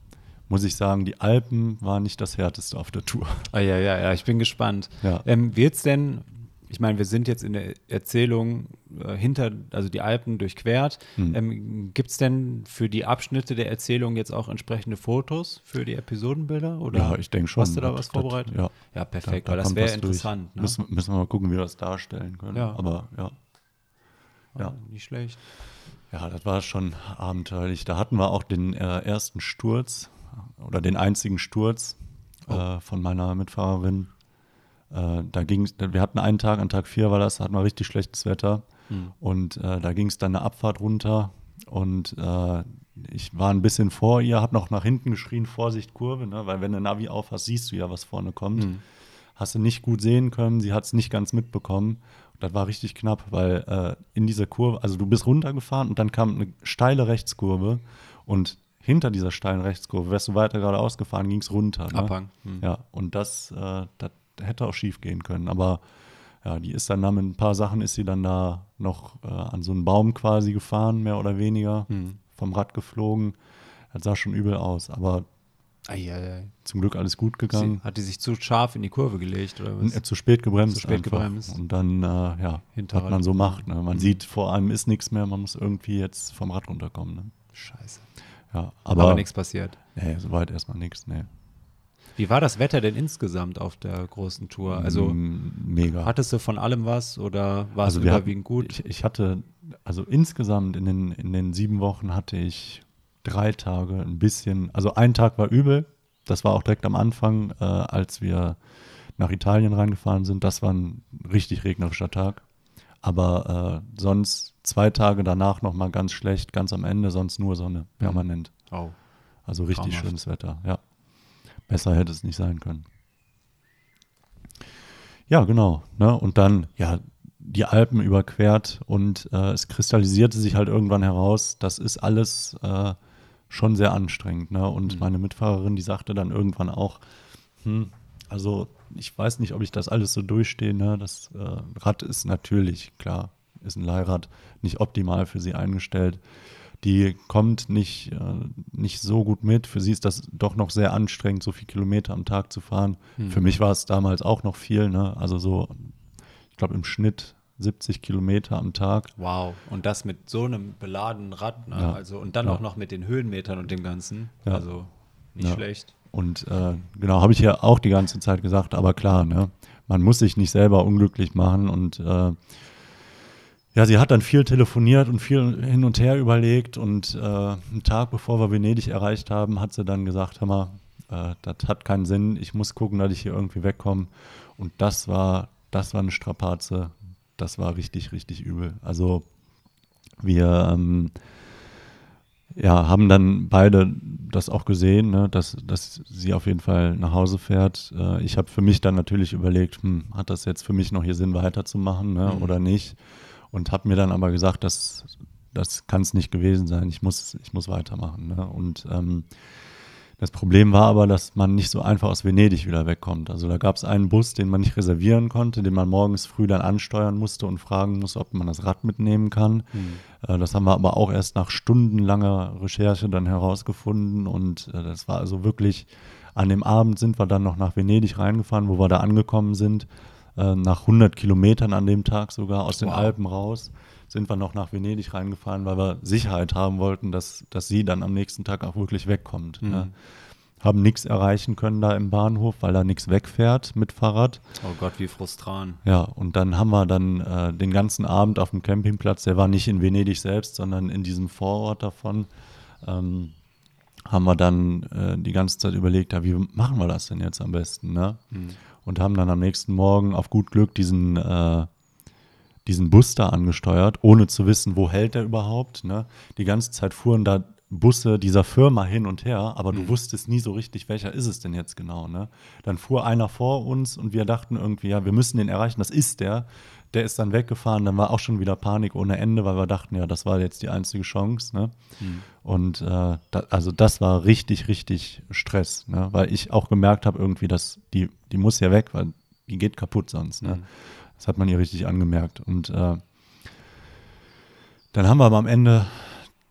muss ich sagen, die Alpen waren nicht das härteste auf der Tour. Ah, ja, ja, ja, ich bin gespannt. Ja. Ähm, Wird es denn, ich meine, wir sind jetzt in der Erzählung äh, hinter, also die Alpen durchquert. Hm. Ähm, Gibt es denn für die Abschnitte der Erzählung jetzt auch entsprechende Fotos für die Episodenbilder? Oder Ja, ich denke schon. Hast du da was das- vorbereitet? ja. Ja, perfekt, Da- da weil das wäre interessant. Ne? Müssen, müssen wir mal gucken, wie wir das darstellen können. Ja. Aber ja. Ja. Nicht schlecht. ja, das war schon abenteuerlich. Da hatten wir auch den äh, ersten Sturz oder den einzigen Sturz Oh. äh, von meiner Mitfahrerin. Äh, da ging wir hatten einen Tag, an Tag vier war das, da hatten wir richtig schlechtes Wetter. Hm. Und äh, da ging es dann eine Abfahrt runter und äh, ich war ein bisschen vor ihr, habe noch nach hinten geschrien, Vorsicht, Kurve, ne? weil wenn du Navi aufhast, siehst du ja, was vorne kommt. Mhm. Hast du nicht gut sehen können, sie hat es nicht ganz mitbekommen. Und das war richtig knapp, weil äh, in dieser Kurve, also du bist runtergefahren und dann kam eine steile Rechtskurve und hinter dieser steilen Rechtskurve, wärst du weiter geradeaus gefahren, ging es runter. Ne? Abhang. Mhm. Ja, und das, äh, das hätte auch schief gehen können. Aber ja, die ist dann da mit ein paar Sachen ist sie dann da noch äh, an so einen Baum quasi gefahren, mehr oder weniger, Mhm. vom Rad geflogen. Das sah schon übel aus, aber Eieiei. zum Glück alles gut gegangen. Sie, hat die sich zu scharf in die Kurve gelegt oder was? Äh, Zu spät gebremst. Zu spät einfach. gebremst. Und dann, äh, ja, Hinterrad. was man so macht. Ne? Man Mhm. sieht, vor einem ist nichts mehr, man muss irgendwie jetzt vom Rad runterkommen. Ne? Scheiße. Ja, Aber, aber, nichts passiert. Nee, soweit erstmal nichts. Nee. Wie war das Wetter denn insgesamt auf der großen Tour? Also mega. hattest du von allem was oder war also es überwiegend hatten, gut? Ich, ich hatte, also insgesamt in den, in den sieben Wochen hatte ich drei Tage ein bisschen, also ein Tag war übel, das war auch direkt am Anfang, äh, als wir nach Italien reingefahren sind, das war ein richtig regnerischer Tag. Aber äh, sonst zwei Tage danach nochmal ganz schlecht, ganz am Ende, sonst nur Sonne, permanent. Oh. Also richtig Traumhaft. schönes Wetter, ja. Besser hätte es nicht sein können. Ja, genau. Ne? Und dann, ja, die Alpen überquert und äh, es kristallisierte sich halt irgendwann heraus, das ist alles äh, schon sehr anstrengend. Ne? Und Mhm. meine Mitfahrerin, die sagte dann irgendwann auch, hm, also ich weiß nicht, ob ich das alles so durchstehe. Ne? Das äh, Rad ist natürlich, klar, ist ein Leihrad, nicht optimal für sie eingestellt. Die kommt nicht, äh, nicht so gut mit. Für sie ist das doch noch sehr anstrengend, so viele Kilometer am Tag zu fahren. Mhm. Für mich war es damals auch noch viel. Ne? Also so, ich glaube im Schnitt 70 Kilometer am Tag. Wow. Und das mit so einem beladenen Rad, ne? Ja. Also und dann Ja. auch noch mit den Höhenmetern und dem Ganzen. Ja. Also nicht schlecht. Und äh, genau, habe ich ja auch die ganze Zeit gesagt, aber klar, ne, man muss sich nicht selber unglücklich machen. Und äh, ja, sie hat dann viel telefoniert und viel hin und her überlegt. Und äh, einen Tag bevor wir Venedig erreicht haben, hat sie dann gesagt, hör mal, äh, das hat keinen Sinn, ich muss gucken, dass ich hier irgendwie wegkomme. Und das war, das war eine Strapaze. Das war richtig, richtig übel. Also wir ähm, ja, haben dann beide das auch gesehen, ne, dass, dass sie auf jeden Fall nach Hause fährt. Äh, ich habe für mich dann natürlich überlegt, hm, hat das jetzt für mich noch hier Sinn weiterzumachen ne, Mhm. oder nicht? Und habe mir dann aber gesagt, dass das kann es nicht gewesen sein. Ich muss, ich muss weitermachen. Ne? Und ähm, das Problem war aber, dass man nicht so einfach aus Venedig wieder wegkommt. Also da gab es einen Bus, den man nicht reservieren konnte, den man morgens früh dann ansteuern musste und fragen musste, ob man das Rad mitnehmen kann. Äh, Das haben wir aber auch erst nach stundenlanger Recherche dann herausgefunden. Und äh, das war also wirklich, an dem Abend sind wir dann noch nach Venedig reingefahren, wo wir da angekommen sind. Äh, Nach 100 Kilometern an dem Tag sogar aus den Wow. Alpen raus sind wir noch nach Venedig reingefahren, weil wir Sicherheit haben wollten, dass, dass sie dann am nächsten Tag auch wirklich wegkommt. Ne? Haben nichts erreichen können da im Bahnhof, weil da nichts wegfährt mit Fahrrad. Oh Gott, wie frustran. Ja, und dann haben wir dann äh, den ganzen Abend auf dem Campingplatz, der war nicht in Venedig selbst, sondern in diesem Vorort davon, ähm, haben wir dann äh, die ganze Zeit überlegt, ja, wie machen wir das denn jetzt am besten, ne? Und haben dann am nächsten Morgen auf gut Glück diesen, äh, diesen Bus da angesteuert, ohne zu wissen, wo hält er überhaupt, ne? Die ganze Zeit fuhren da Busse dieser Firma hin und her, aber du wusstest nie so richtig, welcher ist es denn jetzt genau, ne? Dann fuhr einer vor uns und wir dachten irgendwie, ja, wir müssen den erreichen, das ist der. Der ist dann weggefahren, dann war auch schon wieder Panik ohne Ende, weil wir dachten, ja, das war jetzt die einzige Chance, ne? Und äh, da, also das war richtig, richtig Stress, ne? weil ich auch gemerkt habe irgendwie, dass die, die muss ja weg, weil die geht kaputt sonst. Ne? Das hat man ihr richtig angemerkt. Und äh, dann haben wir aber am Ende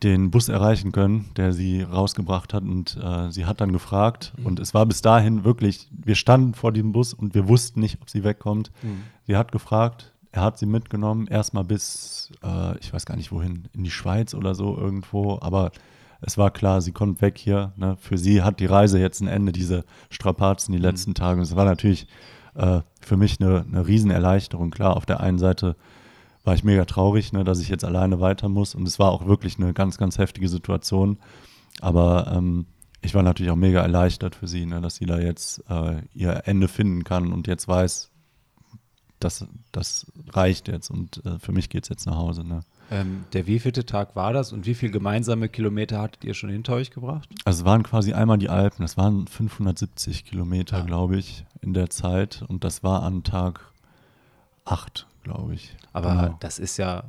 den Bus erreichen können, der sie rausgebracht hat und äh, sie hat dann gefragt und es war bis dahin wirklich, wir standen vor diesem Bus und wir wussten nicht, ob sie wegkommt. Sie hat gefragt, er hat sie mitgenommen, erstmal bis, äh, ich weiß gar nicht wohin, in die Schweiz oder so irgendwo, aber es war klar, sie kommt weg hier. Ne? Für sie hat die Reise jetzt ein Ende, diese Strapazen die letzten Tage. Und es war natürlich äh, für mich eine, eine Riesenerleichterung. Klar, auf der einen Seite war ich mega traurig, ne, dass ich jetzt alleine weiter muss. Und es war auch wirklich eine ganz, ganz heftige Situation. Aber ähm, ich war natürlich auch mega erleichtert für sie, ne, dass sie da jetzt äh, ihr Ende finden kann und jetzt weiß, das, das reicht jetzt und äh, für mich geht es jetzt nach Hause. Ne? Ähm, der wievielte Tag war das und wie viele gemeinsame Kilometer hattet ihr schon hinter euch gebracht? Also es waren quasi einmal die Alpen, das waren 570 Kilometer, ja. glaube ich, in der Zeit und das war an Tag 8, glaube ich. Aber genau. das ist ja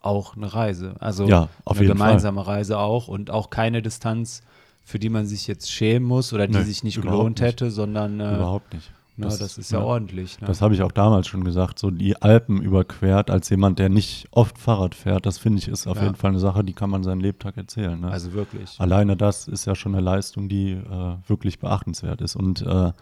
auch eine Reise. Also ja, eine gemeinsame Fall. Reise auch und auch keine Distanz, für die man sich jetzt schämen muss oder die nee, sich nicht gelohnt nicht. hätte, sondern äh, überhaupt nicht. Na, das, das, ist ja, ja ordentlich. Ne? Das habe ich auch damals schon gesagt. So die Alpen überquert als jemand, der nicht oft Fahrrad fährt, das finde ich ist auf ja. jeden Fall eine Sache, die kann man seinen Lebtag erzählen. Ne? Also wirklich. Alleine das ist ja schon eine Leistung, die äh, wirklich beachtenswert ist. Und äh,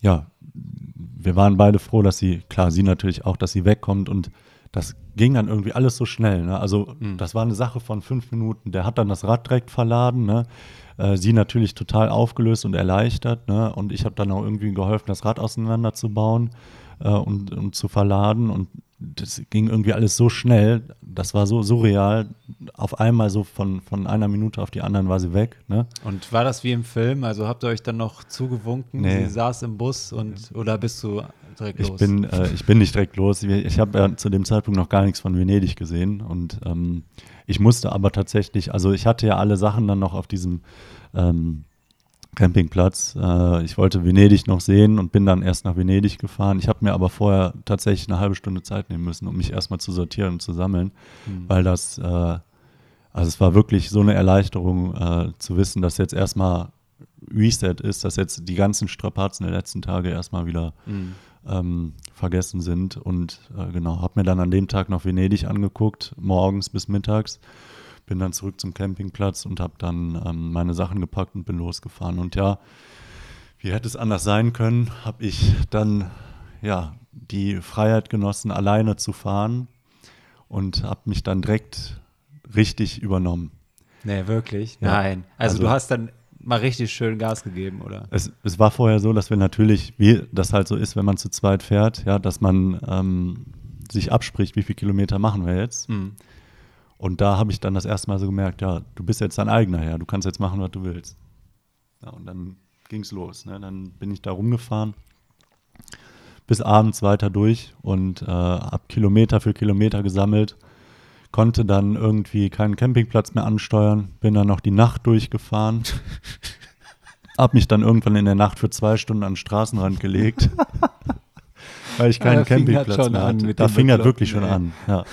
ja, wir waren beide froh, dass sie, klar, sie natürlich auch, dass sie wegkommt und das ging dann irgendwie alles so schnell. Ne? Also mhm. das war eine Sache von fünf Minuten. Der hat dann das Rad direkt verladen. Ne? Äh, sie natürlich total aufgelöst und erleichtert. Ne? Und ich habe dann auch irgendwie geholfen, das Rad auseinanderzubauen äh, und, und zu verladen. Und das ging irgendwie alles so schnell. Das war so surreal. Auf einmal so von, von einer Minute auf die anderen war sie weg. Ne? Und war das wie im Film? Also habt ihr euch dann noch zugewunken? Nee. Sie saß im Bus und oder bist du direkt los? Ich bin, äh, ich bin nicht direkt los. Ich habe ja zu dem Zeitpunkt noch gar nichts von Venedig gesehen. Und ähm, ich musste aber tatsächlich, also ich hatte ja alle Sachen dann noch auf diesem ähm, Campingplatz. Äh, ich wollte Venedig noch sehen und bin dann erst nach Venedig gefahren. Ich habe mir aber vorher tatsächlich eine halbe Stunde Zeit nehmen müssen, um mich erstmal zu sortieren und zu sammeln, mhm. weil das, äh, also es war wirklich so eine Erleichterung äh, zu wissen, dass jetzt erstmal Reset ist, dass jetzt die ganzen Strapazen der letzten Tage erstmal wieder mhm. Ähm, vergessen sind. Und äh, genau, habe mir dann an dem Tag noch Venedig angeguckt, morgens bis mittags bin dann zurück zum Campingplatz und habe dann ähm, meine Sachen gepackt und bin losgefahren. Und ja, wie hätte es anders sein können, habe ich dann ja die Freiheit genossen, alleine zu fahren und habe mich dann direkt richtig übernommen. Nee, wirklich? Ja. Nein. Also, also, du hast dann mal richtig schön Gas gegeben, oder? Es, es, war vorher so, dass wir natürlich, wie das halt so ist, wenn man zu zweit fährt, ja, dass man ähm, sich abspricht, wie viele Kilometer machen wir jetzt. Mhm. Und da habe ich dann das erste Mal so gemerkt, ja, du bist jetzt dein eigener Herr, du kannst jetzt machen, was du willst. Ja, und dann ging es los. Ne? Dann bin ich da rumgefahren, bis abends weiter durch und äh, habe Kilometer für Kilometer gesammelt, konnte dann irgendwie keinen Campingplatz mehr ansteuern, bin dann noch die Nacht durchgefahren, habe mich dann irgendwann in der Nacht für zwei Stunden an den Straßenrand gelegt. weil ich keinen ja, Campingplatz mehr hatte. Da fing das wirklich schon an. Ja.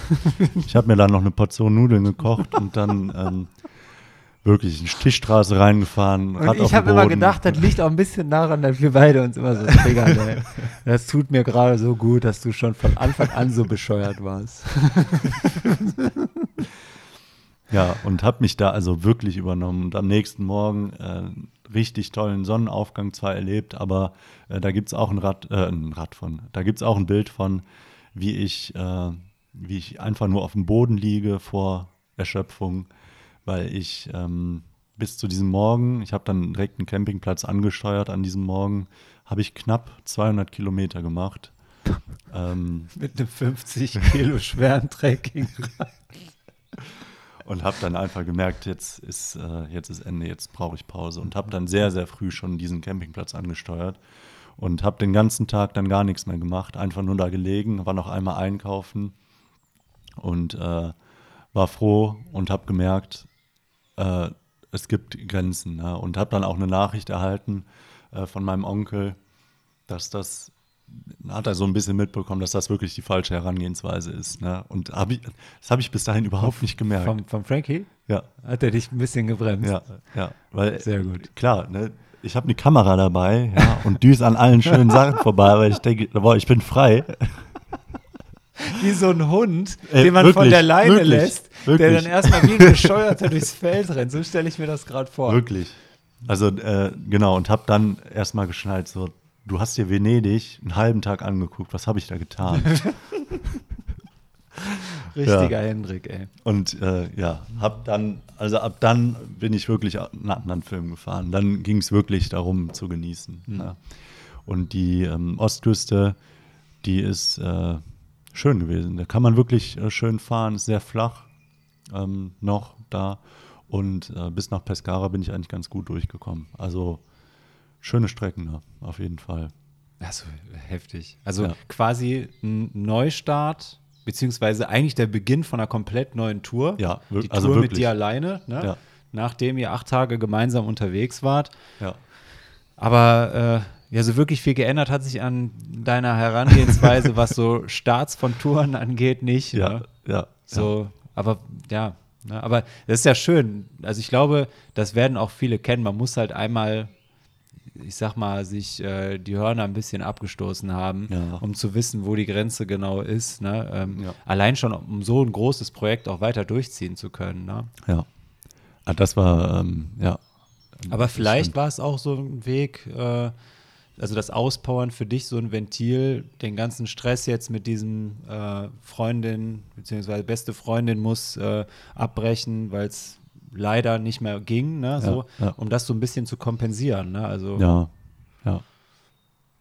Ich habe mir dann noch eine Portion Nudeln gekocht und dann ähm, wirklich in Stichstraße reingefahren. Und ich habe immer gedacht, das liegt auch ein bisschen daran, dass wir beide uns immer so triggern. Ey. Das tut mir gerade so gut, dass du schon von Anfang an so bescheuert warst. Ja, und habe mich da also wirklich übernommen. Und am nächsten Morgen äh, richtig tollen Sonnenaufgang zwar erlebt, aber äh, da gibt es auch ein Rad, äh, ein Rad von, da gibt es auch ein Bild von, wie ich, äh, wie ich einfach nur auf dem Boden liege vor Erschöpfung, weil ich ähm, bis zu diesem Morgen, ich habe dann direkt einen Campingplatz angesteuert an diesem Morgen, habe ich knapp 200 Kilometer gemacht. ähm, Mit einem 50 Kilo schweren Trekkingrad und habe dann einfach gemerkt, jetzt ist, äh, jetzt ist Ende, jetzt brauche ich Pause und habe dann sehr, sehr früh schon diesen Campingplatz angesteuert und habe den ganzen Tag dann gar nichts mehr gemacht, einfach nur da gelegen, war noch einmal einkaufen und äh, war froh und habe gemerkt, äh, es gibt Grenzen ne? und habe dann auch eine Nachricht erhalten äh, von meinem Onkel, dass das hat er so ein bisschen mitbekommen, dass das wirklich die falsche Herangehensweise ist. Ne? Und hab ich, das habe ich bis dahin überhaupt nicht gemerkt. Von, von Frankie? Ja. Hat er dich ein bisschen gebremst? Ja, ja. Weil, Sehr gut. Klar, ne? ich habe eine Kamera dabei ja, und düse an allen schönen Sachen vorbei, weil ich denke, boah, ich bin frei. Wie so ein Hund, äh, den man wirklich, von der Leine wirklich, lässt, wirklich. der dann erstmal wie ein Bescheuerter durchs Feld rennt. So stelle ich mir das gerade vor. Wirklich. Also, äh, genau, und habe dann erstmal geschnallt, so, du hast dir Venedig einen halben Tag angeguckt, was habe ich da getan? Richtiger ja. Hendrik, ey. Und äh, ja, hab dann, also ab dann bin ich wirklich einen anderen Film gefahren. Dann ging es wirklich darum zu genießen. Mhm. Ja. Und die ähm, Ostküste, die ist äh, schön gewesen. Da kann man wirklich äh, schön fahren, ist sehr flach ähm, noch da. Und äh, bis nach Pescara bin ich eigentlich ganz gut durchgekommen. Also schöne Strecken da, auf jeden Fall. Also heftig. Also ja. quasi ein Neustart beziehungsweise eigentlich der Beginn von einer komplett neuen Tour. Ja, die Tour also mit wirklich. dir alleine, ne? Ja. nachdem ihr acht Tage gemeinsam unterwegs wart. Ja. Aber äh, ja, so wirklich viel geändert hat sich an deiner Herangehensweise, was so Starts von Touren angeht, nicht. Ja, Ne? ja. So, aber ja, ne? aber das ist ja schön. Also ich glaube, das werden auch viele kennen. Man muss halt einmal, ich sag mal, sich äh, die Hörner ein bisschen abgestoßen haben, Ja. um zu wissen, wo die Grenze genau ist. Ne? Ähm, Ja. Allein schon, um so ein großes Projekt auch weiter durchziehen zu können. Ne? ja. Ah, das war, ähm, ja. Aber vielleicht war es auch so ein Weg, äh, also das Auspowern für dich so ein Ventil, den ganzen Stress jetzt mit diesem äh, Freundin beziehungsweise beste Freundin muss äh, abbrechen, weil es leider nicht mehr ging, ne, so, ja. um das so ein bisschen zu kompensieren, ne, also Ja, ja.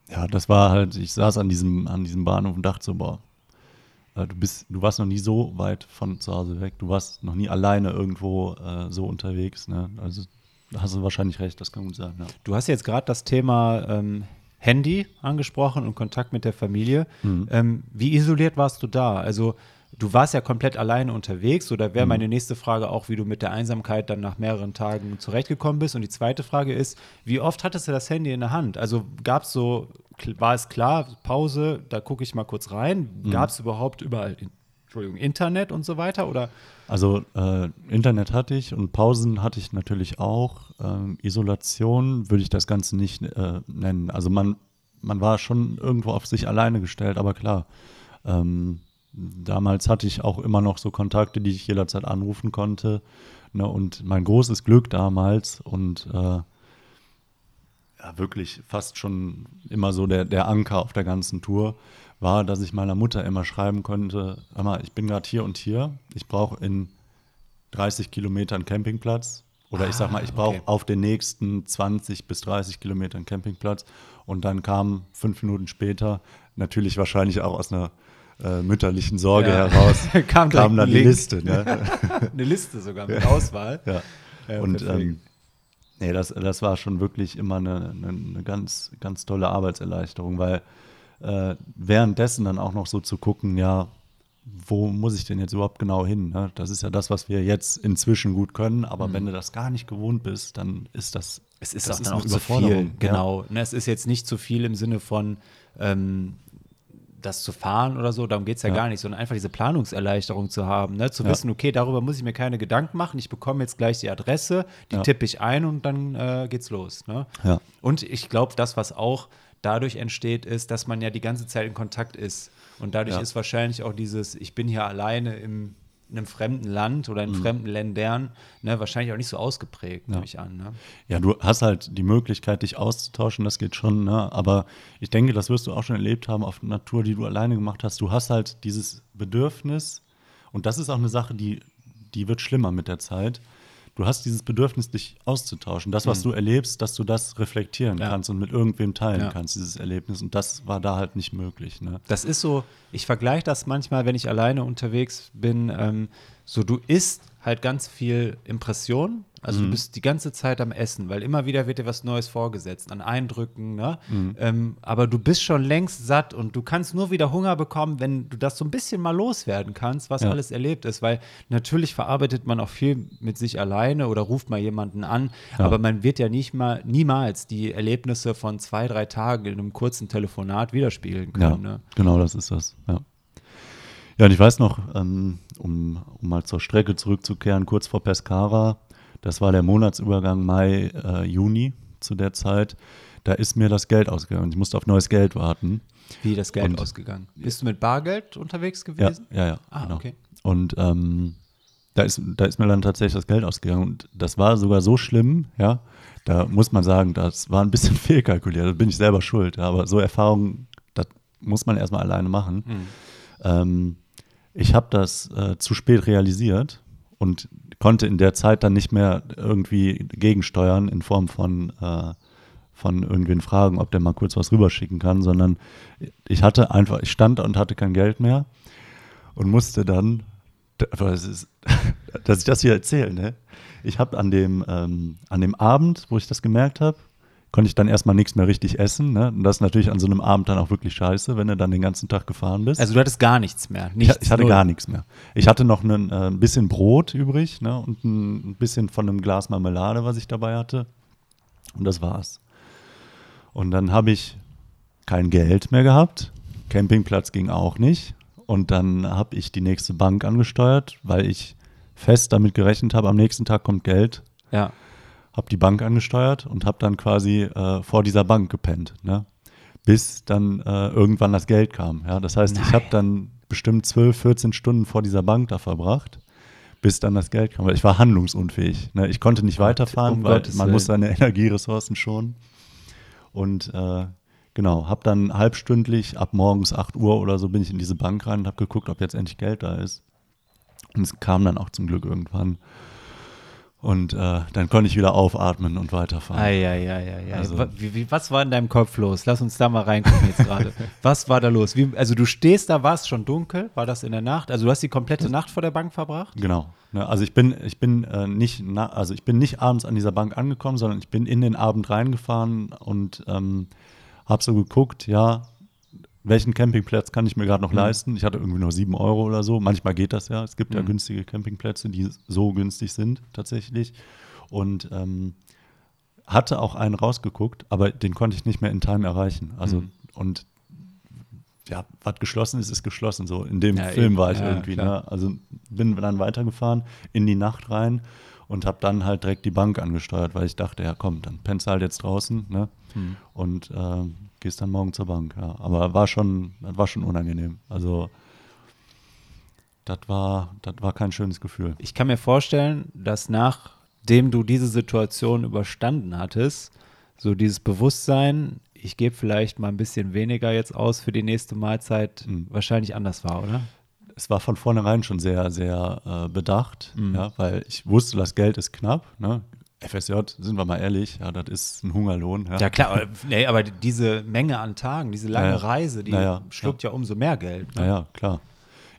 Ja, das war halt, ich saß an diesem, an diesem Bahnhof und dachte so, boah, äh, du bist, du warst noch nie so weit von zu Hause weg, du warst noch nie alleine irgendwo äh, so unterwegs, ne? Also hast du wahrscheinlich recht, das kann gut sein, ja. Du hast jetzt gerade das Thema ähm, Handy angesprochen und Kontakt mit der Familie. Mhm. Ähm, wie isoliert warst du da? Also du warst ja komplett alleine unterwegs. Oder Mhm. wäre meine nächste Frage auch, wie du mit der Einsamkeit dann nach mehreren Tagen zurechtgekommen bist? Und die zweite Frage ist, wie oft hattest du das Handy in der Hand? Also gab es so, war es klar, Pause, da gucke ich mal kurz rein. Mhm. Gab es überhaupt überall, in, Entschuldigung, Internet und so weiter? Oder Also äh, Internet hatte ich und Pausen hatte ich natürlich auch. Ähm, Isolation würde ich das Ganze nicht äh, nennen. Also man, man war schon irgendwo auf sich alleine gestellt, aber klar. Ähm, damals hatte ich auch immer noch so Kontakte, die ich jederzeit anrufen konnte. Ne, und mein großes Glück damals und äh, ja, wirklich fast schon immer so der, der Anker auf der ganzen Tour war, dass ich meiner Mutter immer schreiben konnte, mal, ich bin gerade hier und hier, ich brauche in 30 Kilometern Campingplatz oder ich sag mal, ich brauche okay. auf den nächsten 20 bis 30 Kilometern Campingplatz und dann kam fünf Minuten später, natürlich wahrscheinlich auch aus einer äh, mütterlichen Sorge Ja. heraus, Kam direkt dann die. Liste. Ne? eine Liste sogar mit Auswahl? Ja. Ja, und ähm, nee, das, das war schon wirklich immer eine, eine, eine ganz, ganz tolle Arbeitserleichterung, weil äh, währenddessen dann auch noch so zu gucken, ja, wo muss ich denn jetzt überhaupt genau hin? Ne? Das ist ja das, was wir jetzt inzwischen gut können, aber wenn du das gar nicht gewohnt bist, dann ist das. Mhm. Es ist das auch dann eine auch zu viel, Überforderung, ja. genau. Ne, es ist jetzt nicht zu viel im Sinne von ähm, das zu fahren oder so, darum geht es ja, Ja. gar nicht, sondern einfach diese Planungserleichterung zu haben, ne? zu Ja. wissen, okay, darüber muss ich mir keine Gedanken machen, ich bekomme jetzt gleich die Adresse, die Ja. tippe ich ein und dann äh, geht's los. Ne? Ja. Und ich glaube, das, was auch dadurch entsteht, ist, dass man ja die ganze Zeit in Kontakt ist. Und dadurch Ja. ist wahrscheinlich auch dieses, ich bin hier alleine im, in einem fremden Land oder in fremden Ländern, ne, wahrscheinlich auch nicht so ausgeprägt, nehme ich an. Ne? Ja, du hast halt die Möglichkeit, dich auszutauschen, das geht schon, ne? aber ich denke, das wirst du auch schon erlebt haben auf Tour, die du alleine gemacht hast. Du hast halt dieses Bedürfnis, und das ist auch eine Sache, die, die wird schlimmer mit der Zeit. Du hast dieses Bedürfnis, dich auszutauschen. Das, was du erlebst, dass du das reflektieren Mhm. Ja. kannst und mit irgendwem teilen Ja. kannst, dieses Erlebnis. Und das war da halt nicht möglich. Ne? Das ist so, ich vergleiche das manchmal, wenn ich alleine unterwegs bin, ähm, so du isst halt ganz viel Impression, also du bist die ganze Zeit am Essen, weil immer wieder wird dir was Neues vorgesetzt, an Eindrücken, ne? Ähm, aber du bist schon längst satt und du kannst nur wieder Hunger bekommen, wenn du das so ein bisschen mal loswerden kannst, was Ja. alles erlebt ist, weil natürlich verarbeitet man auch viel mit sich alleine oder ruft mal jemanden an, aber man wird ja nicht mal, niemals die Erlebnisse von zwei, drei Tagen in einem kurzen Telefonat widerspiegeln Ja, können. Ne? genau, das ist das. Ja, ja und ich weiß noch, ähm, um, um mal zur Strecke zurückzukehren, kurz vor Pescara, das war der Monatsübergang Mai, äh, Juni zu der Zeit, da ist mir das Geld ausgegangen. Ich musste auf neues Geld warten. Wie das Geld Und- ausgegangen? Bist du mit Bargeld unterwegs Ja, gewesen? ja, ja. Ah, genau. okay. Und ähm, da, ist, da ist mir dann tatsächlich das Geld ausgegangen. Und das war sogar so schlimm, ja. Da muss man sagen, das war ein bisschen fehlkalkuliert. Da bin ich selber schuld. Ja, aber so Erfahrungen, das muss man erstmal alleine machen. Ähm, ich habe das äh, zu spät realisiert und konnte in der Zeit dann nicht mehr irgendwie gegensteuern in Form von, äh, von irgendwen fragen, ob der mal kurz was rüberschicken kann, sondern ich hatte einfach, ich stand und hatte kein Geld mehr und musste dann, es ist, dass ich das hier erzähle, ne? Ich habe an dem, ähm, an dem Abend, wo ich das gemerkt habe, konnte ich dann erstmal nichts mehr richtig essen. Ne? Und das ist natürlich an so einem Abend dann auch wirklich scheiße, wenn du dann den ganzen Tag gefahren bist. Also du hattest gar nichts mehr. ich, Nichts, ich hatte null. gar nichts mehr. Ich hatte noch ein äh, ein bisschen Brot übrig ne? und ein, ein bisschen von einem Glas Marmelade, was ich dabei hatte. Und das war's. Und dann habe ich kein Geld mehr gehabt. Campingplatz ging auch nicht. Und dann habe ich die nächste Bank angesteuert, weil ich fest damit gerechnet habe, am nächsten Tag kommt Geld. Ja. Habe die Bank angesteuert und habe dann quasi äh, vor dieser Bank gepennt. Ne? Bis dann äh, irgendwann das Geld kam. Ja? Das heißt, ich Nein. habe dann bestimmt 12, 14 Stunden vor dieser Bank da verbracht, bis dann das Geld kam. Weil ich war handlungsunfähig. Ne? Ich konnte nicht weiterfahren, um weil Gottes man Willen. muss seine Energieressourcen schonen. Und äh, genau, habe dann halbstündlich ab morgens 8 Uhr oder so bin ich in diese Bank rein und habe geguckt, ob jetzt endlich Geld da ist. Und es kam dann auch zum Glück irgendwann. Und äh, dann konnte ich wieder aufatmen und weiterfahren. Eieieiei. Also- Wa- wie, wie, was war in deinem Kopf los? Lass uns da mal reingucken jetzt gerade. Was war da los? Wie, also du stehst da, war es schon dunkel? War das in der Nacht? Also du hast die komplette Nacht vor der Bank verbracht? Genau. Ne, also ich bin, ich bin äh, nicht, na, also ich bin nicht abends an dieser Bank angekommen, sondern ich bin in den Abend reingefahren und ähm, habe so geguckt, ja, welchen Campingplatz kann ich mir gerade noch leisten? Ich hatte irgendwie nur sieben Euro oder so. Manchmal geht das ja. Es gibt ja günstige Campingplätze, die so günstig sind tatsächlich. Und ähm, hatte auch einen rausgeguckt, aber den konnte ich nicht mehr in Time erreichen. Also und ja, was geschlossen ist, ist geschlossen. So in dem Ja, Film eben. war ich Ja, irgendwie. Ne? Also bin dann weitergefahren in die Nacht rein und habe dann halt direkt die Bank angesteuert, weil ich dachte, ja komm, dann pennst halt jetzt draußen ne? Hm. und äh, gehst dann morgen zur Bank. Ja. Aber war schon, war schon unangenehm. Also das war, das war kein schönes Gefühl. Ich kann mir vorstellen, dass nachdem du diese Situation überstanden hattest, so dieses Bewusstsein, ich gebe vielleicht mal ein bisschen weniger jetzt aus für die nächste Mahlzeit, Mhm. wahrscheinlich anders war, oder? es war von vornherein schon sehr, sehr äh, bedacht, Mhm. ja, weil ich wusste, das Geld ist knapp. Ne? FSJ, sind wir mal ehrlich, ja, das ist ein Hungerlohn. Ja, Ja klar, aber, nee, aber diese Menge an Tagen, diese lange Ja, ja. Reise, die Ja, ja, schluckt ja. umso mehr Geld. ne? Naja, klar.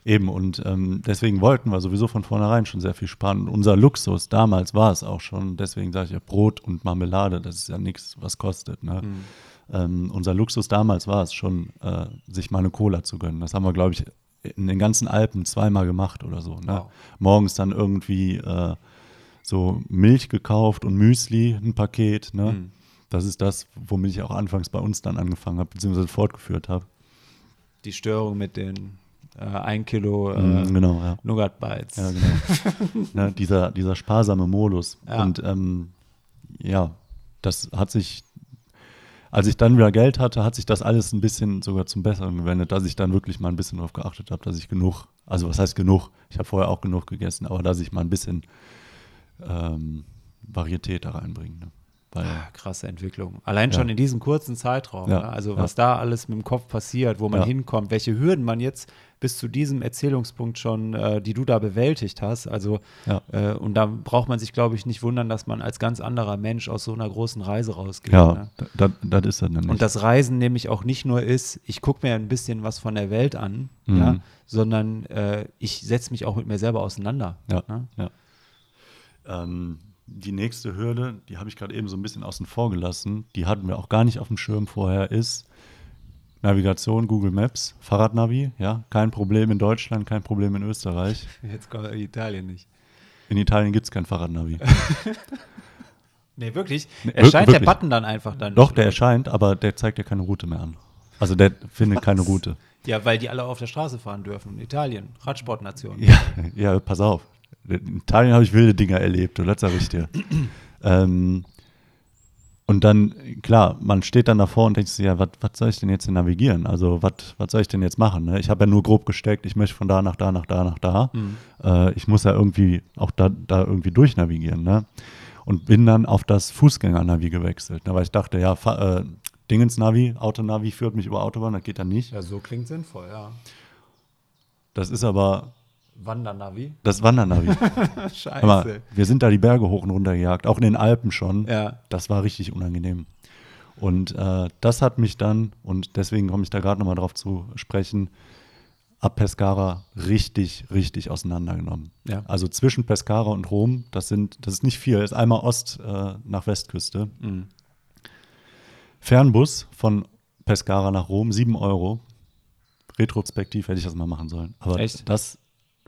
Eben, und ähm, deswegen wollten wir sowieso von vornherein schon sehr viel sparen. Und unser Luxus damals war es auch schon, deswegen sage ich ja Brot und Marmelade, das ist ja nichts, was kostet. Ne? Mhm. Ähm, unser Luxus damals war es schon, äh, sich mal eine Cola zu gönnen. Das haben wir, glaube ich, in den ganzen Alpen zweimal gemacht oder so. Ne? Wow. Morgens dann irgendwie äh, so Milch gekauft und Müsli, ein Paket. Ne? Mhm. Das ist das, womit ich auch anfangs bei uns dann angefangen habe, beziehungsweise fortgeführt habe. Die Störung mit den äh, 1 Kilo äh, Mhm, genau, ja. Nougat Bites. Ja, genau. ne, dieser, dieser sparsame Modus. Ja. Und ähm, ja, das hat sich, als ich dann wieder Geld hatte, hat sich das alles ein bisschen sogar zum Besseren gewendet, dass ich dann wirklich mal ein bisschen darauf geachtet habe, dass ich genug, also was heißt genug? Ich habe vorher auch genug gegessen, aber dass ich mal ein bisschen ähm, Varietät da reinbringe. Ne? Weil, Ah, Krasse Entwicklung. Allein Ja. schon in diesem kurzen Zeitraum. Ja, Ne? Also ja. was da alles mit dem Kopf passiert, wo man hinkommt, welche Hürden man jetzt bis zu diesem Erzählungspunkt schon, äh, die du da bewältigt hast. Also Ja. äh, und da braucht man sich, glaube ich, nicht wundern, dass man als ganz anderer Mensch aus so einer großen Reise rausgeht. ja, Ne? das das ist dann nämlich. Und das Reisen nämlich auch nicht nur ist, ich gucke mir ein bisschen was von der Welt an, Mhm. ja, sondern äh, ich setze mich auch mit mir selber auseinander. Ja, Ne? Ähm, die nächste Hürde, die habe ich gerade eben so ein bisschen außen vor gelassen, die hatten wir auch gar nicht auf dem Schirm vorher, ist Navigation, Google Maps, Fahrradnavi, ja, kein Problem in Deutschland, kein Problem in Österreich. Jetzt kommt Italien nicht. In Italien gibt es kein Fahrradnavi. Nee, wirklich? Nee, Erscheint wir- der wirklich. Button dann einfach dann? Doch, der erscheint, aber der zeigt ja keine Route mehr an. Also der findet keine Route. Ja, weil die alle auf der Straße fahren dürfen. In Italien, Radsportnation. Ja, ja, pass auf. In Italien habe ich wilde Dinger erlebt, oder sag ich dir. ähm, und dann, klar, man steht dann davor und denkt sich, ja, was soll ich denn jetzt navigieren? Also, was soll ich denn jetzt machen? Ne? Ich habe ja nur grob gesteckt, ich möchte von da nach da, nach da, nach da. Äh, ich muss ja irgendwie auch da, da irgendwie durchnavigieren. Ne? Und bin dann auf das Fußgänger-Navi gewechselt, ne? weil ich dachte, ja, äh, Dingens-Navi, Autonavi führt mich über Autobahn, das geht dann nicht. Ja, so klingt sinnvoll, ja. Das ist aber Wandernavi. das Wandernavi. Scheiße. Mal, wir sind da die Berge hoch und runter gejagt, auch in den Alpen schon. Ja. Das war richtig unangenehm. Und äh, das hat mich dann, und deswegen komme ich da gerade nochmal drauf zu sprechen, ab Pescara richtig, richtig auseinandergenommen. Ja. Also zwischen Pescara und Rom, das sind, das ist nicht viel, das ist einmal Ost äh, nach Westküste. Mhm. Fernbus von Pescara nach Rom, 7 Euro. Retrospektiv hätte ich das mal machen sollen. Aber Echt? das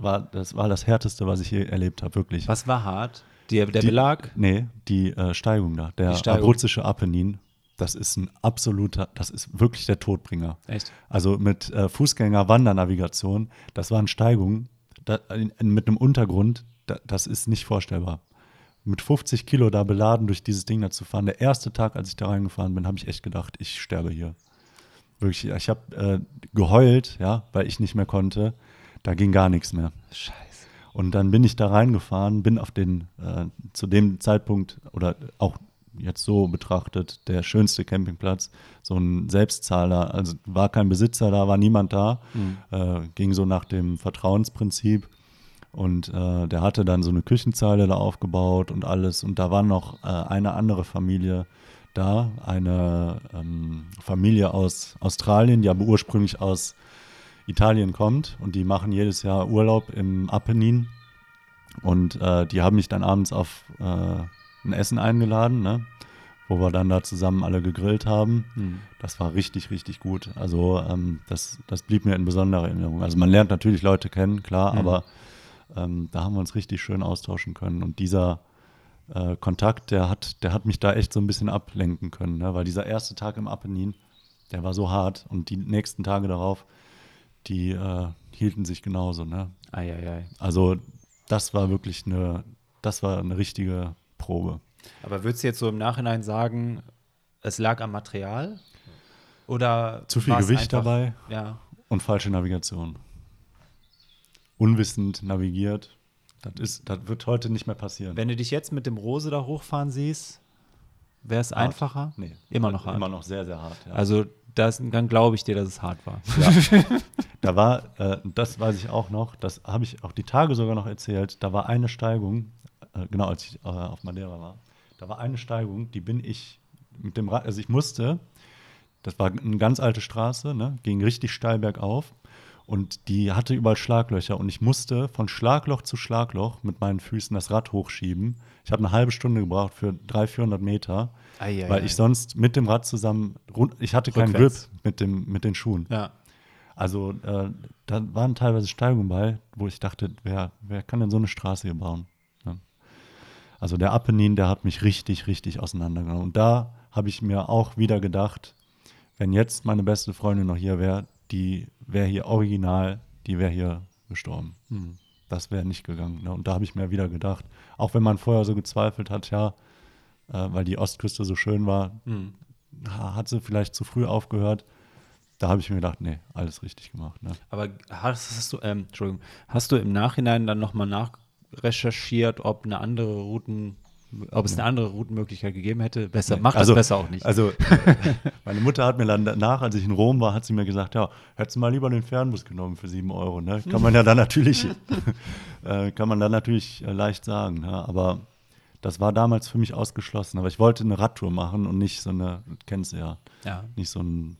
war das war das härteste, was ich je erlebt habe, wirklich. Was war hart? Die, der Die- Belag? Nee, die äh, Steigung da, der Steigung. abruzische Apennin, das ist ein absoluter, das ist wirklich der Todbringer. Echt? Also mit äh, Fußgänger-Wandernavigation, das waren Steigungen da, in, mit einem Untergrund, da, das ist nicht vorstellbar. Mit 50 Kilo da beladen durch dieses Ding da zu fahren. Der erste Tag, als ich da reingefahren bin, habe ich echt gedacht, ich sterbe hier. Wirklich, ich habe äh, geheult, ja, weil ich nicht mehr konnte. Da ging gar nichts mehr. Scheiße. Und dann bin ich da reingefahren, bin auf den, äh, zu dem Zeitpunkt oder auch jetzt so betrachtet, der schönste Campingplatz, so ein Selbstzahler, also war kein Besitzer da, war niemand da, äh, ging so nach dem Vertrauensprinzip. Und äh, der hatte dann so eine Küchenzeile da aufgebaut und alles. Und da war noch äh, eine andere Familie da, eine ähm, Familie aus Australien, die aber ursprünglich aus Italien kommt und die machen jedes Jahr Urlaub im Apennin und äh, die haben mich dann abends auf äh, ein Essen eingeladen, ne? wo wir dann da zusammen alle gegrillt haben. Hm. Das war richtig, richtig gut. Also ähm, das, das blieb mir in besonderer Erinnerung. Also man lernt natürlich Leute kennen, klar, Mhm. aber ähm, da haben wir uns richtig schön austauschen können. Und dieser äh, Kontakt, der hat, der hat mich da echt so ein bisschen ablenken können, ne? weil dieser erste Tag im Apennin, der war so hart und die nächsten Tage darauf, die äh, hielten sich genauso. Ne? Eieiei. Also das war wirklich eine, das war eine richtige Probe. Aber würdest du jetzt so im Nachhinein sagen, es lag am Material? Oder Zu viel Gewicht einfach- dabei Ja. und falsche Navigation. Unwissend navigiert. Das, ist, das wird heute nicht mehr passieren. Wenn du dich jetzt mit dem Rose da hochfahren siehst, wäre es einfacher? Nee, Immer noch hart. Immer noch sehr, sehr hart. Ja. Also das, dann glaube ich dir, dass es hart war. Da war, äh, das weiß ich auch noch, das habe ich auch die Tage sogar noch erzählt, da war eine Steigung, äh, genau als ich äh, auf Madeira war, da war eine Steigung, die bin ich mit dem Rad, also ich musste, das war eine ganz alte Straße, ne, ging richtig steil bergauf und die hatte überall Schlaglöcher und ich musste von Schlagloch zu Schlagloch mit meinen Füßen das Rad hochschieben. Ich habe eine halbe Stunde gebraucht für 300, 400 Meter, Ei, ei, weil ei. ich sonst mit dem Rad zusammen, ich hatte keinen Grip mit, dem, mit den Schuhen. Ja. Also äh, da waren teilweise Steigungen bei, wo ich dachte, wer, wer kann denn so eine Straße hier bauen? Ja. Also der Apennin, der hat mich richtig, richtig auseinandergenommen. Und da habe ich mir auch wieder gedacht, wenn jetzt meine beste Freundin noch hier wäre, die wäre hier original, die wäre hier gestorben. Das wäre nicht gegangen. Ne? Und da habe ich mir wieder gedacht, auch wenn man vorher so gezweifelt hat, ja, äh, weil die Ostküste so schön war, ha- hat sie vielleicht zu früh aufgehört. Da habe ich mir gedacht, nee, alles richtig gemacht. Ne? Aber hast, hast du, ähm, Entschuldigung, hast du im Nachhinein dann nochmal nachrecherchiert, ob eine andere Routen, ob es eine andere Routenmöglichkeit gegeben hätte? Besser, mach das besser auch nicht. Also, meine Mutter hat mir dann danach, als ich in Rom war, hat sie mir gesagt, ja, hättest du mal lieber den Fernbus genommen für sieben Euro. Ne? Kann man ja dann natürlich, äh, kann man dann natürlich äh, leicht sagen. Ne? Aber das war damals für mich ausgeschlossen. Aber ich wollte eine Radtour machen und nicht so eine, kennst du ja, ja. nicht so ein,